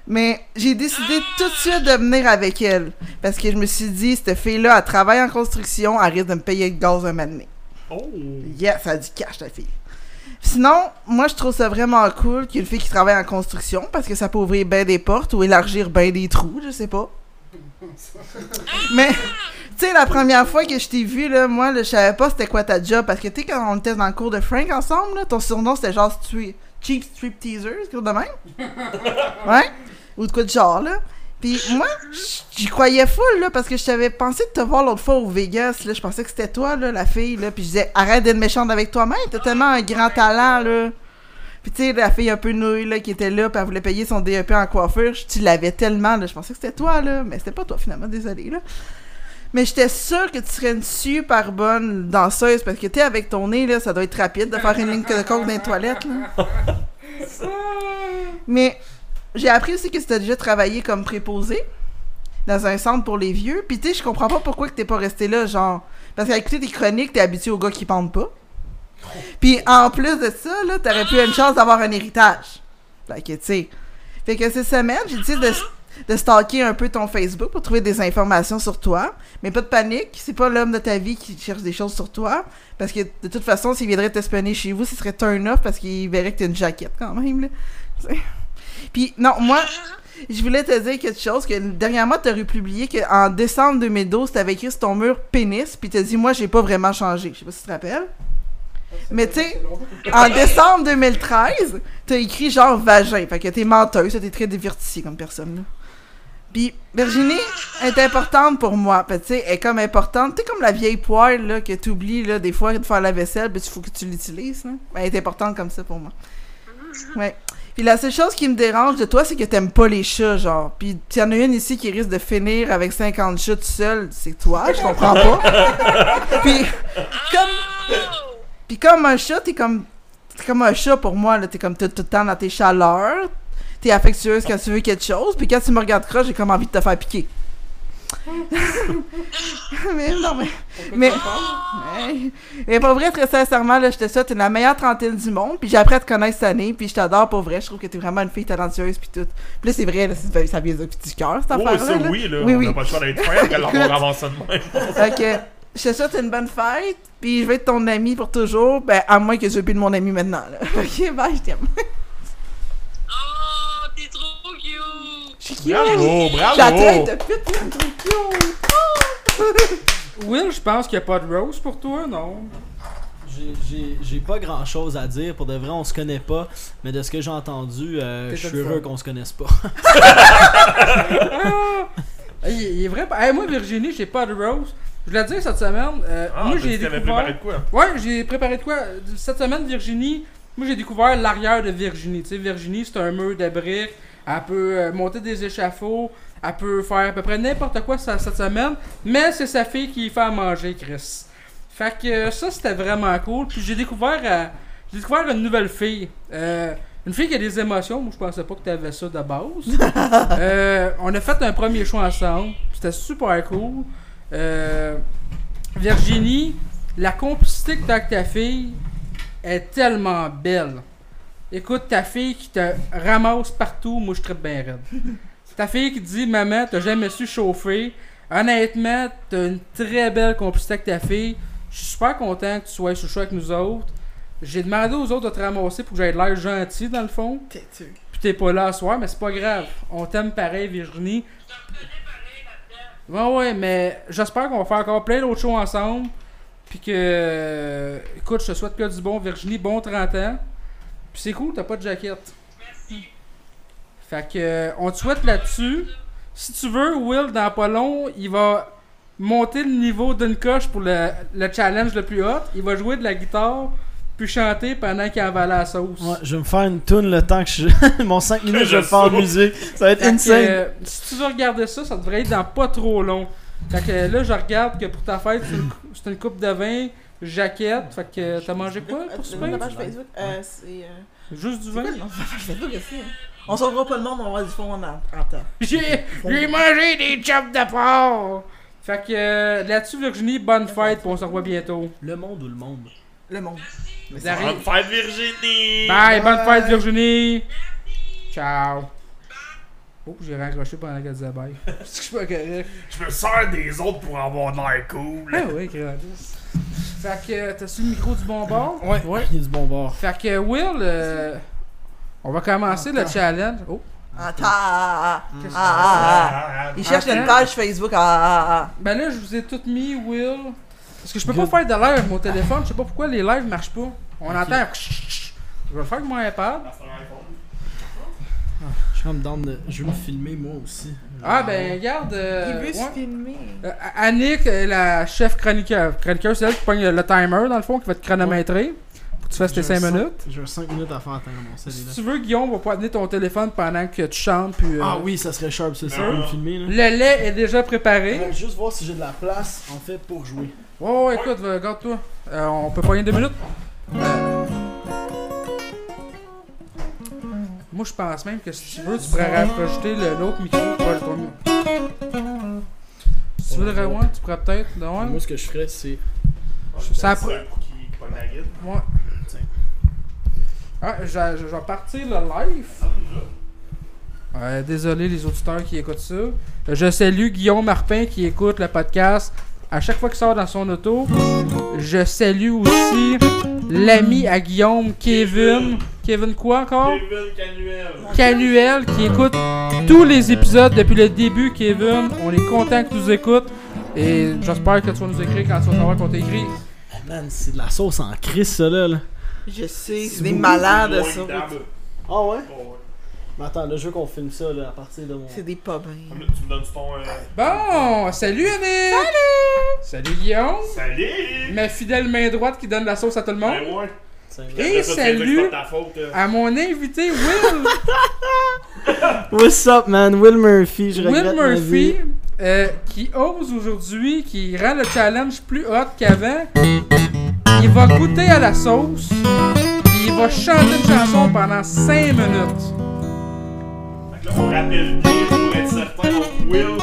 Speaker 4: Mais j'ai décidé tout de suite de venir avec elle. Parce que je me suis dit, cette fille-là, elle travaille en construction, elle risque de me payer le gaz un moment donné.
Speaker 2: Oh.
Speaker 4: Yes, ça a du cash, ta fille. Sinon, moi, je trouve ça vraiment cool qu'une fille qui travaille en construction, parce que ça peut ouvrir bien des portes ou élargir bien des trous, je sais pas. Mais, tu sais, la première fois que je t'ai vu, là, moi, là, je savais pas c'était quoi ta job, parce que, tu sais, quand on était dans le cours de Frank ensemble, là, ton surnom, c'était genre Cheap Strip Teaser, c'est quelque chose de même? ouais? Ou de quoi de genre, là? Puis moi, j'y croyais full, là, parce que je t'avais pensé de te voir l'autre fois au Vegas, là. Je pensais que c'était toi, là, la fille, là. Puis je disais, arrête d'être méchante avec toi-même, t'as tellement un grand talent, là. Puis tu sais, la fille un peu nouille, là, qui était là, puis elle voulait payer son DEP en coiffure, tu l'avais tellement, là. Je pensais que c'était toi, là. Mais c'était pas toi, finalement, désolé, là. Mais j'étais sûre que tu serais une super bonne danseuse, parce que tu sais, avec ton nez, là, ça doit être rapide de faire une ligne de coke dans les toilettes, là. Mais j'ai appris aussi que tu as déjà travaillé comme préposé dans un centre pour les vieux. Puis tu sais, je comprends pas pourquoi que t'es pas resté là, genre. Parce qu'à écouter tes chroniques, t'es habitué aux gars qui pendent pas. Puis en plus de ça, là, t'aurais pu une chance d'avoir un héritage. Fait que tu sais. Fait que cette semaine, j'ai décidé de, de stalker un peu ton Facebook pour trouver des informations sur toi. Mais pas de panique, c'est pas l'homme de ta vie qui cherche des choses sur toi. Parce que de toute façon, s'il viendrait t'espionner chez vous, ce serait turn off parce qu'il verrait que t'as une jaquette quand même, là. Puis non, moi, je voulais te dire quelque chose que dernièrement, tu as republié qu'en décembre 2012, tu avais écrit sur ton mur pénis, puis tu as dit, moi, j'ai pas vraiment changé. Je sais pas si tu te rappelles. Mais tu sais, en décembre 2013, tu as écrit genre vagin. Fait que t'es menteuse, t'es très divertissée comme personne. Là. Puis Virginie est importante pour moi. Tu sais, elle est comme importante. Tu sais, comme la vieille poêle là, que tu oublies là, des fois de faire la vaisselle, puis il faut que tu l'utilises. elle est importante comme ça pour moi. Ouais. Puis la seule chose qui me dérange de toi, c'est que t'aimes pas les chats, genre. Puis s'il y en a une ici qui risque de finir avec 50 chats tout seul, c'est toi, je comprends pas. Puis comme, puis comme un chat, t'es comme, t'es comme un chat pour moi, là. T'es comme tout, tout le temps dans tes chaleurs. T'es affectueuse quand tu veux quelque chose. Puis quand tu me regardes croche, j'ai comme envie de te faire piquer. mais non, mais. Mais, mais, mais pour vrai, très sincèrement, là, je te souhaite la meilleure trentaine du monde. Puis j'ai appris à te connaître cette année. Puis je t'adore pour vrai. Je trouve que t'es vraiment une fille talentueuse. Puis tout. Puis là, c'est vrai, là, ça vient du cœur, cette
Speaker 2: Oh,
Speaker 4: affaire-là.
Speaker 2: ça,
Speaker 4: là.
Speaker 2: oui, là.
Speaker 4: Oui,
Speaker 2: on
Speaker 4: oui.
Speaker 2: n'a pas le choix d'être frère, alors on avance ça de même.
Speaker 4: Que je te souhaite une bonne fête. Puis je vais être ton ami pour toujours. Ben, à moins que tu veux plus de mon ami maintenant. Là. Ok, bye, je t'aime.
Speaker 5: Oh, t'es trop
Speaker 2: Bravo,
Speaker 4: la tête de pute, cute.
Speaker 1: Will, je pense qu'il n'y a pas de rose pour toi, non?
Speaker 3: J'ai- pas grand chose à dire. Pour de vrai, on se connaît pas. Mais de ce que j'ai entendu, euh, je suis heureux qu'on se connaisse pas.
Speaker 1: Ah! il, il est vrai. Hey, moi, Virginie, j'ai pas de rose. Je voulais dire cette semaine, euh,
Speaker 2: Ah,
Speaker 1: moi
Speaker 2: t'as
Speaker 1: j'ai découvert.
Speaker 2: préparé de quoi?
Speaker 1: Ouais, j'ai préparé de quoi? Cette semaine, Virginie, moi j'ai découvert l'arrière de Virginie. Tu sais, Virginie, c'est un mur de briques. Elle peut euh, monter des échafauds. Elle peut faire à peu près n'importe quoi ça- cette semaine. Mais c'est sa fille qui fait à manger, Chris. Fait que euh, ça, c'était vraiment cool. Puis j'ai découvert, euh, j'ai découvert une nouvelle fille. Euh, une fille qui a des émotions. Moi, je pensais pas que tu avais ça de base. Euh, on a fait un premier choix ensemble. C'était super cool. Virginie, la complicité que tu as avec ta fille est tellement belle. Écoute, ta fille qui te ramasse partout, moi je traite bien raide. ta fille qui dit Maman, t'as jamais su chauffer. Honnêtement, t'as une très belle complicité avec ta fille. Je suis super content que tu sois sur le show avec nous autres. J'ai demandé aux autres de te ramasser pour que j'aie de l'air gentil dans le fond. Puis t'es pas là ce soir, mais c'est pas grave. On t'aime pareil, Virginie. Ouais, ouais, mais j'espère qu'on va faire encore plein d'autres shows ensemble. Puis que. écoute, je te souhaite que du bon, Virginie. Bon 30 ans. Puis c'est cool, t'as pas de jaquette. Fait que. euh, on te souhaite là-dessus. Si tu veux, Will, dans pas long, il va monter le niveau d'une coche pour le, le challenge le plus haut. Il va jouer de la guitare. Puis chanter pendant qu'il avale la sauce.
Speaker 3: Ouais, je vais me faire une tune le temps que je. Mon 5 minutes, je vais le faire en musique. Ça va être
Speaker 1: Fait que,
Speaker 3: insane.
Speaker 1: euh, si tu veux regarder ça, ça devrait être dans pas trop long. Fait que euh, là, je regarde que pour ta fête, c'est une, cou- c'est une coupe de vin, jaquette. Fait que euh, t'as mangé quoi pour
Speaker 4: Euh,
Speaker 1: souper?
Speaker 4: La page Facebook, euh, c'est. euh,
Speaker 1: Juste du
Speaker 4: C'est
Speaker 1: vin?
Speaker 4: quoi le nom de la page Facebook? Aussi? hein? On sauvera pas le monde, on va avoir du fond en en temps.
Speaker 1: J'ai j'ai mangé des chops de porc! Fait que euh, là-dessus, Virginie, bonne fête, puis on se revoit bientôt.
Speaker 3: Le monde ou le monde?
Speaker 4: Le monde. Mais ça-.
Speaker 2: Bonne fête, Virginie!
Speaker 1: Bye, bonne fête, Virginie! Ciao! Oh, j'ai raccroché pendant qu'elle disait bye. Est-ce que je suis pas correct?
Speaker 2: Je me sers des autres pour avoir de l'air cool.
Speaker 1: Ah oui, Grandis. Fait que, euh, t'as-tu le micro du bon bord?
Speaker 3: Ouais, ouais. Il y a du bon bord.
Speaker 1: Fait que, Will, euh, on va commencer le challenge. Oh,
Speaker 4: Attends, ah, ah,
Speaker 1: qu'est-ce
Speaker 4: ah, Il cherche une page Facebook, ah, ah, ah.
Speaker 1: Ben là, je vous ai tout mis, Will. Parce que je peux pas faire de live avec mon téléphone. Je sais pas pourquoi les lives marchent pas. On entend. Je vais le faire avec mon iPad.
Speaker 3: Je de... Veux me filmer moi aussi.
Speaker 1: Ah, ben, regarde. euh,
Speaker 4: Il veut se filmer.
Speaker 1: Euh, Annick, euh, la chef chroniqueur. Chroniqueur, c'est elle qui pogne le timer, dans le fond, qui va te chronométrer. Pour que tu fasses tes 5 minutes.
Speaker 3: J'ai 5 minutes à faire attendre mon
Speaker 1: Si tu veux, Guillaume va pouvoir amener ton téléphone pendant que tu chantes. Puis, euh,
Speaker 3: Ah oui, ça serait sharp, c'est ça, pour me filmer là.
Speaker 1: Le lait est déjà préparé.
Speaker 3: Je vais juste voir si j'ai de la place en fait pour jouer.
Speaker 1: Ouais, ouais, écoute, va- regarde-toi. Euh, on peut pas gagner deux minutes. Euh, Moi, je pense même que si tu veux, tu pourrais rajouter le- l'autre micro pour ton. Si tu veux le rejoindre, tu pourrais peut-être. Non,
Speaker 3: Moi, ce que je ferais, c'est.
Speaker 1: Ça
Speaker 2: pour.
Speaker 1: Ouais.
Speaker 3: Tiens.
Speaker 1: Ah, je, vais partir le live. Ouais, désolé les auditeurs qui écoutent ça. Je salue Guillaume Marpin qui écoute le podcast à chaque fois qu'il sort dans son auto. Je salue aussi l'ami à Guillaume, Kevin. Kevin quoi encore?
Speaker 2: Kevin Canuel.
Speaker 1: Canuel qui écoute tous les épisodes depuis le début, Kevin. On est content que tu nous écoutes. Et j'espère que tu vas nous écrire quand tu vas savoir qu'on t'a écrit.
Speaker 3: Man, c'est de la sauce en crise, ça là. là.
Speaker 4: Je sais, c'est des malades ça.
Speaker 2: dame.
Speaker 3: Ah ouais?
Speaker 2: Oh, ouais.
Speaker 3: Mais attends, là, je veux qu'on filme ça là, à partir de mon.
Speaker 4: C'est des pas
Speaker 2: là, Tu me donnes ton. euh,
Speaker 1: Bon, salut Annick! Salut! Salut Guillaume!
Speaker 2: Salut!
Speaker 1: Ma fidèle main droite qui donne la sauce à tout le monde.
Speaker 2: Ben ouais.
Speaker 1: Et salut. À mon invité Will,
Speaker 3: What's up, man? Will Murphy, je regrette
Speaker 1: Will
Speaker 3: ma
Speaker 1: Murphy,
Speaker 3: vie.
Speaker 1: euh, qui ose aujourd'hui, qui rend le challenge plus hot qu'avant. Il va goûter à la sauce, puis il va chanter une chanson pendant 5 minutes.
Speaker 2: Fait que là, on rappelle bien pour être certain. Will,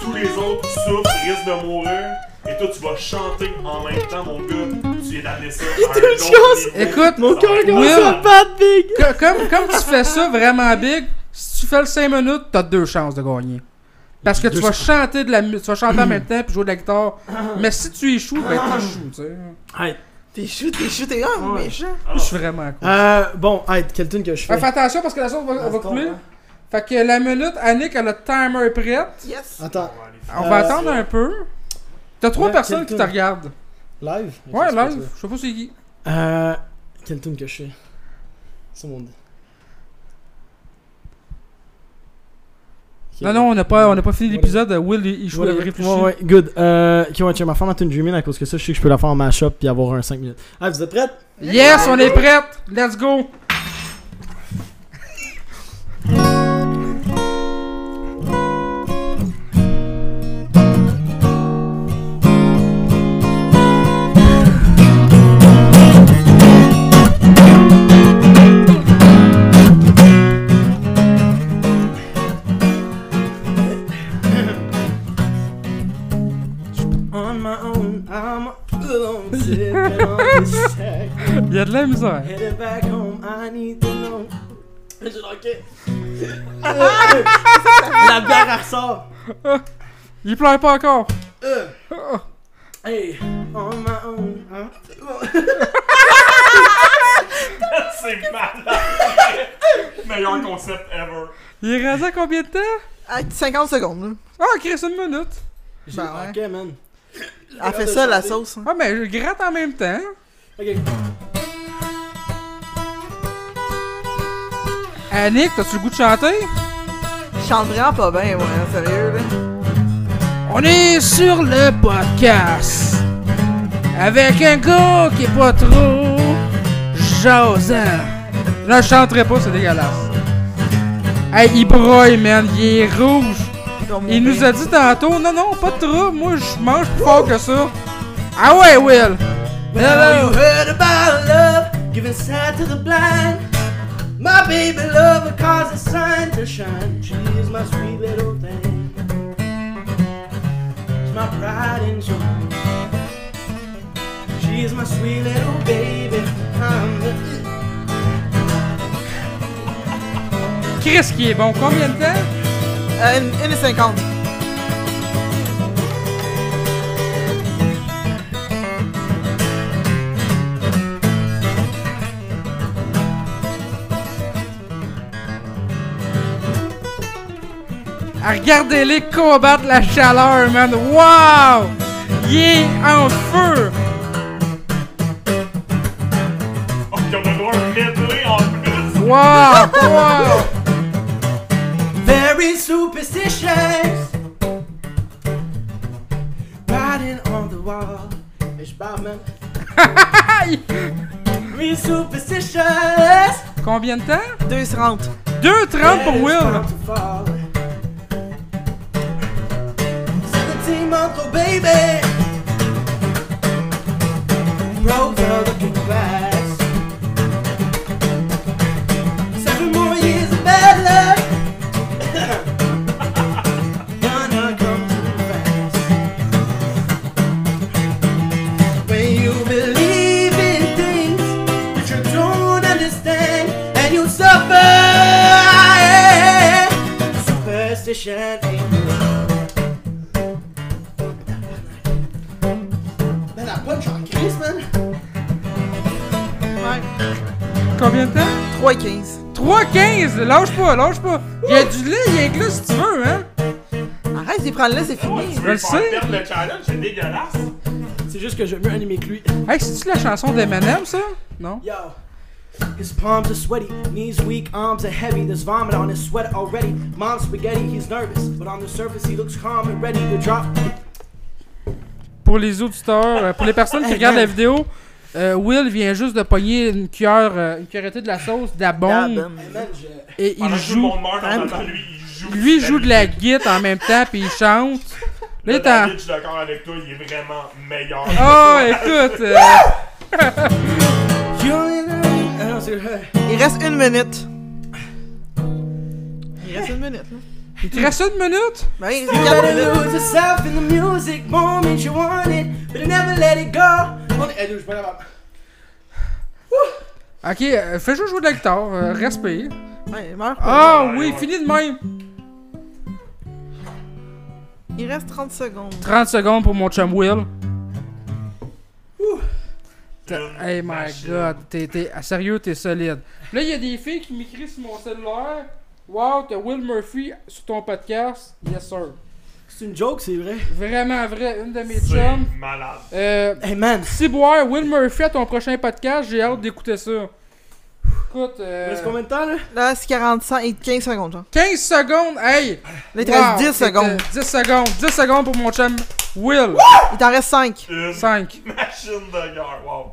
Speaker 2: tous les autres souffrent, risquent de mourir. Et toi, tu vas chanter en même temps, mon gars. Tu viens d'amener ça à un
Speaker 3: touche
Speaker 2: autre niveau.
Speaker 1: Écoute,
Speaker 3: Mon cœur
Speaker 1: Will.
Speaker 3: battre, big!
Speaker 1: Co- comme, comme tu fais ça vraiment big, si tu fais le 5 minutes, t'as deux chances de gagner. Parce que tu vas chanter de la mu- tu vas chanter en même temps puis jouer de la guitare. Mais si tu échoues, ben t'échoues, tu sais.
Speaker 3: Hey.
Speaker 4: T'es chou, t'es chou, t'es un
Speaker 3: Ouais.
Speaker 4: méchant.
Speaker 2: Ah,
Speaker 1: Je suis vraiment cool.
Speaker 3: Euh, bon, hey, quelle tune que je fais?
Speaker 1: Ah, fais attention parce que la sauce va, couler.
Speaker 3: hein.
Speaker 1: Fait que la minute, Annick a le timer prête.
Speaker 4: Yes.
Speaker 3: Attends,
Speaker 2: On va
Speaker 3: Euh,
Speaker 1: attendre un peu. T'as trois
Speaker 3: Ouais,
Speaker 1: personnes qui te regardent.
Speaker 3: live?
Speaker 1: Ouais, live. Je sais pas c'est qui.
Speaker 3: Euh, quelle tune que je fais? C'est mon.
Speaker 1: Non, non, on n'a pas, on a pas fini l'épisode. Will, il, joue il réfléchit.
Speaker 3: Ouais, ouais, good. Euh, ok, ouais, tiens, ma femme a une dreaming à cause que ça, je sais que je peux la faire en mashup puis avoir un 5 minutes. Ah, vous êtes prêtes?
Speaker 1: Yes, on est prête. Let's go. La misère.
Speaker 3: Headed back home, I need to know. Is it okay? La bière, elle ressort.
Speaker 1: Il pleure pas encore.
Speaker 3: Hey, on my own, I'm
Speaker 2: C'est malade. Meilleur concept ever.
Speaker 1: Il est rendu à combien de temps?
Speaker 4: Ah, 50 secondes. là.
Speaker 1: Ah, Chris, une minute.
Speaker 4: Ben ouais.
Speaker 3: Ok, man.
Speaker 4: Elle fait ça, la sauce. hein.
Speaker 1: Ah, mais je gratte en même temps.
Speaker 3: Ok.
Speaker 1: Annick, t'as-tu le goût de chanter?
Speaker 4: Je chante vraiment pas bien, moi, hein, sérieux, là.
Speaker 1: On est sur le podcast avec un gars qui est pas trop jasant. Là, je chanterai pas, c'est dégueulasse. Hey, il broille, man, il est rouge. Il nous a dit tantôt, non, non, pas de trouble, moi je mange plus fort que ça. Ah ouais, Will.
Speaker 3: Hello. you heard about love, giving sight to the blind. My baby lover cause the sun to shine. She is my sweet little thing. She's my pride and joy. She is my sweet little baby. I'm the...
Speaker 1: Chris qui est bon, combien de temps?
Speaker 4: Euh,
Speaker 1: Regardez-les combattre la chaleur, man. Wow! Il est en feu!
Speaker 2: Oh, on a le droit à un medley en plus.
Speaker 1: Wow! Wow!
Speaker 3: Very superstitious. Riding on the wall. Ich baue, man. Very superstitious.
Speaker 1: Combien de temps?
Speaker 4: 2,30.
Speaker 1: 2,30 pour Will.
Speaker 3: Baby. Looking glass. Seven more years of bad luck. Gonna come too fast. When you believe in things that you don't understand and you suffer. Superstition
Speaker 1: Lâche pas, lâche pas! Il y a du lait, il y a que là si tu veux, hein?
Speaker 4: Arrête, il prend le lait, c'est
Speaker 2: Ouais,
Speaker 4: fini.
Speaker 2: tu
Speaker 1: Je
Speaker 2: veux
Speaker 1: le sais.
Speaker 2: perdre le challenge, c'est dégueulasse.
Speaker 3: C'est juste que j'aime mieux animer que lui.
Speaker 1: Hey, c'est-tu la chanson d'Eminem, ça? Non?
Speaker 3: Yo. His palms are sweaty, knees weak, arms are heavy. There's vomit on his sweater already. Mom's spaghetti, he's nervous, but on the surface he looks calm and ready to drop.
Speaker 1: Pour les auditeurs, euh, pour les personnes qui regardent la vidéo, euh, Will vient juste de pogner une cuillère, euh, une cuillerée de la sauce, de la bombe, et il
Speaker 2: Pendant que tout le
Speaker 1: joue.
Speaker 2: lui, il joue.
Speaker 1: Lui il joue de la guitare en même temps, puis il chante. Là, il est en-
Speaker 2: Je suis d'accord avec toi, il est vraiment meilleur.
Speaker 1: Oh, écoute! euh,
Speaker 3: Ah non, c'est vrai.
Speaker 4: Il reste une minute. Il reste une minute, là.
Speaker 1: il te reste une minute?
Speaker 4: Ben, il
Speaker 3: You
Speaker 4: reste 4
Speaker 3: better
Speaker 4: minutes.
Speaker 3: lose yourself in the music moment you want it, but never let it go.
Speaker 1: Ok, euh, fais juste jouer de la guitare, euh, respire.
Speaker 4: Ouais, pas.
Speaker 1: Ah oui,
Speaker 2: ouais.
Speaker 1: fini de même!
Speaker 4: Il reste 30 secondes.
Speaker 1: 30 secondes pour mon chum Will. T'as- Hey my god, t'es, t'es, ah, sérieux, t'es solide. Là, il y a des filles qui m'écrivent sur mon cellulaire. Wow, t'as Will Murphy sur ton podcast? Yes, sir.
Speaker 3: C'est une joke, c'est vrai.
Speaker 1: Vraiment vrai, une de mes
Speaker 2: C'est
Speaker 1: chums.
Speaker 2: malade.
Speaker 1: Euh,
Speaker 3: Hey man,
Speaker 1: Ciboire, Will Murphy à ton prochain podcast, j'ai hâte d'écouter ça. Écoute, euh,
Speaker 3: Reste combien de temps là?
Speaker 4: Là, c'est 45 et 15 secondes, genre.
Speaker 1: 15 secondes, hey!
Speaker 4: Là, il te
Speaker 1: Wow,
Speaker 4: reste 10
Speaker 1: c'était
Speaker 4: secondes.
Speaker 1: 10 secondes, 10 secondes pour mon chum Will.
Speaker 4: Il t'en reste 5.
Speaker 2: Une
Speaker 1: 5.
Speaker 2: machine de guerre, wow.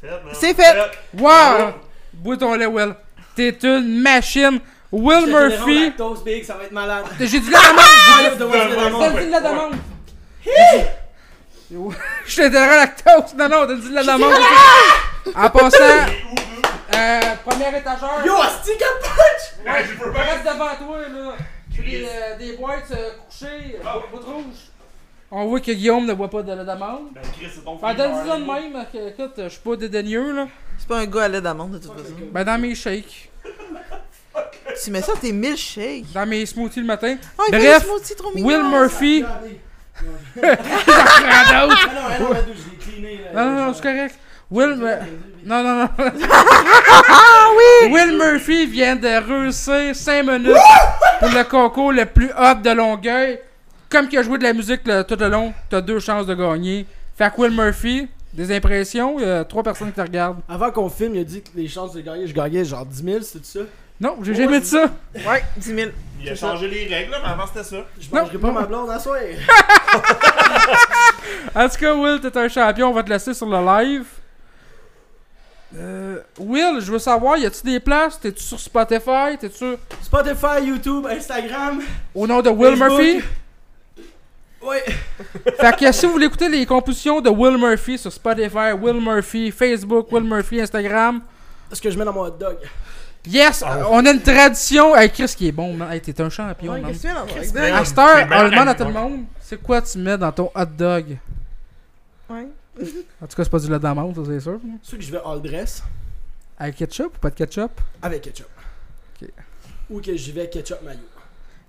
Speaker 2: C'est fait, man.
Speaker 4: C'est fait.
Speaker 1: Wow! Bois ton lait, Will. T'es une machine. Will Murphy.
Speaker 3: Lactose big, ça va être malade.
Speaker 1: J'ai dit la demande!
Speaker 3: De mort.
Speaker 1: T'as dit la demande! Je intérêt à lactose. Non, non, t'as dit la demande. En passant, euh, première étagère.
Speaker 3: Yo, asti punch
Speaker 2: Ouais, je peux pas.
Speaker 1: Reste devant toi, là. J'ai Des, euh, des boîtes euh, couchées, euh,
Speaker 2: Ah.
Speaker 1: boîte rouge. On voit que Guillaume ne voit pas de la demande.
Speaker 2: Ben, Chris, c'est ton frère.
Speaker 1: donne-le de même, que, écoute, je suis pas dédaigneux, là.
Speaker 4: C'est pas un gars à lait d'amande, de toute façon.
Speaker 1: Ben, dans mes shakes,
Speaker 4: Tu mets ça, tes milkshakes.
Speaker 1: dans mes smoothies le matin.
Speaker 4: Oh, il fait
Speaker 1: Bref,
Speaker 4: des smoothies trop mignons.
Speaker 1: Will Murphy.
Speaker 3: Ah non, non, non, je l'ai cleané là.
Speaker 1: Non, non, non, c'est correct. Will, non, non, non.
Speaker 4: Ah oui!
Speaker 1: Will Murphy vient de réussir 5 minutes pour le concours le plus hot de Longueuil. Comme qu'il a joué de la musique tout le long, t'as deux chances de gagner. Fait que Will Murphy, des impressions, il y a trois personnes qui te regardent.
Speaker 3: Avant qu'on filme, il a dit que les chances de gagner, je gagnais genre 10 000, c'est tout ça?
Speaker 1: Non, j'ai jamais dit ça.
Speaker 4: Ouais, 10 000.
Speaker 2: Il a changé les règles, là, mais avant c'était ça.
Speaker 3: Je mangerai pas ma blonde à soir.
Speaker 1: En tout cas, Will, t'es un champion, on va te laisser sur le live. Euh, Will, je veux savoir, y a-tu des places? T'es-tu sur Spotify? T'es-tu sur-
Speaker 3: Spotify, YouTube, Instagram.
Speaker 1: au nom de Will
Speaker 3: Facebook.
Speaker 1: Murphy?
Speaker 3: Ouais.
Speaker 1: Fait que si vous voulez écouter les compositions de Will Murphy sur Spotify, Will Murphy, Facebook, Will Murphy, Instagram.
Speaker 3: Ce que je mets dans mon hot dog.
Speaker 1: Yes,
Speaker 2: Ah.
Speaker 1: on a une tradition. Hey, Chris qui est bon, man. Hey, t'es un champion,
Speaker 4: Ouais,
Speaker 1: man.
Speaker 4: qu'est-ce que.
Speaker 1: À cette heure,
Speaker 2: C'est bien
Speaker 1: on demande à tout le monde, c'est quoi tu mets dans ton hot dog?
Speaker 4: Ouais.
Speaker 1: En tout cas, c'est pas du lait d'amande, ça c'est sûr.
Speaker 3: Ceux que je vais all dress
Speaker 1: Avec ketchup ou pas de ketchup?
Speaker 3: avec ketchup.
Speaker 1: Ok.
Speaker 3: Ou que j'y vais ketchup mayo.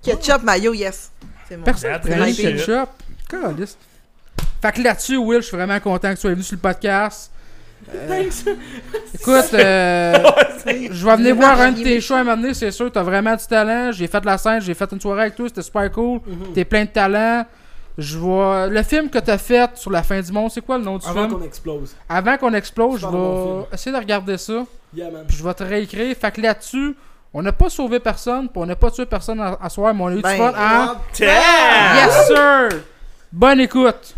Speaker 4: Ketchup, mayo, yes. C'est mon.
Speaker 1: Personne ne prend ketchup. Fait que là-dessus, Will, je suis vraiment content que tu sois venu sur le podcast. Euh, écoute, euh, je vais venir voir un de tes shows à m'amener, c'est sûr. T'as vraiment du talent. J'ai fait la scène, j'ai fait une soirée avec toi, c'était super cool.
Speaker 3: Mhm.
Speaker 1: T'es plein de talent. Je vois. Le film que t'as fait sur la fin du monde, c'est quoi le nom du
Speaker 3: Avant
Speaker 1: film?
Speaker 3: qu'on explose.
Speaker 1: Avant qu'on explose, je
Speaker 3: bon
Speaker 1: vais essayer de regarder ça.
Speaker 3: Yeah, man.
Speaker 1: Puis je vais te réécrire. Fait que là-dessus, on n'a pas sauvé personne, puis on n'a pas tué personne à, à soir, mais on a eu
Speaker 4: Ben,
Speaker 1: du fun. hein? Yes, sir! Bonne écoute!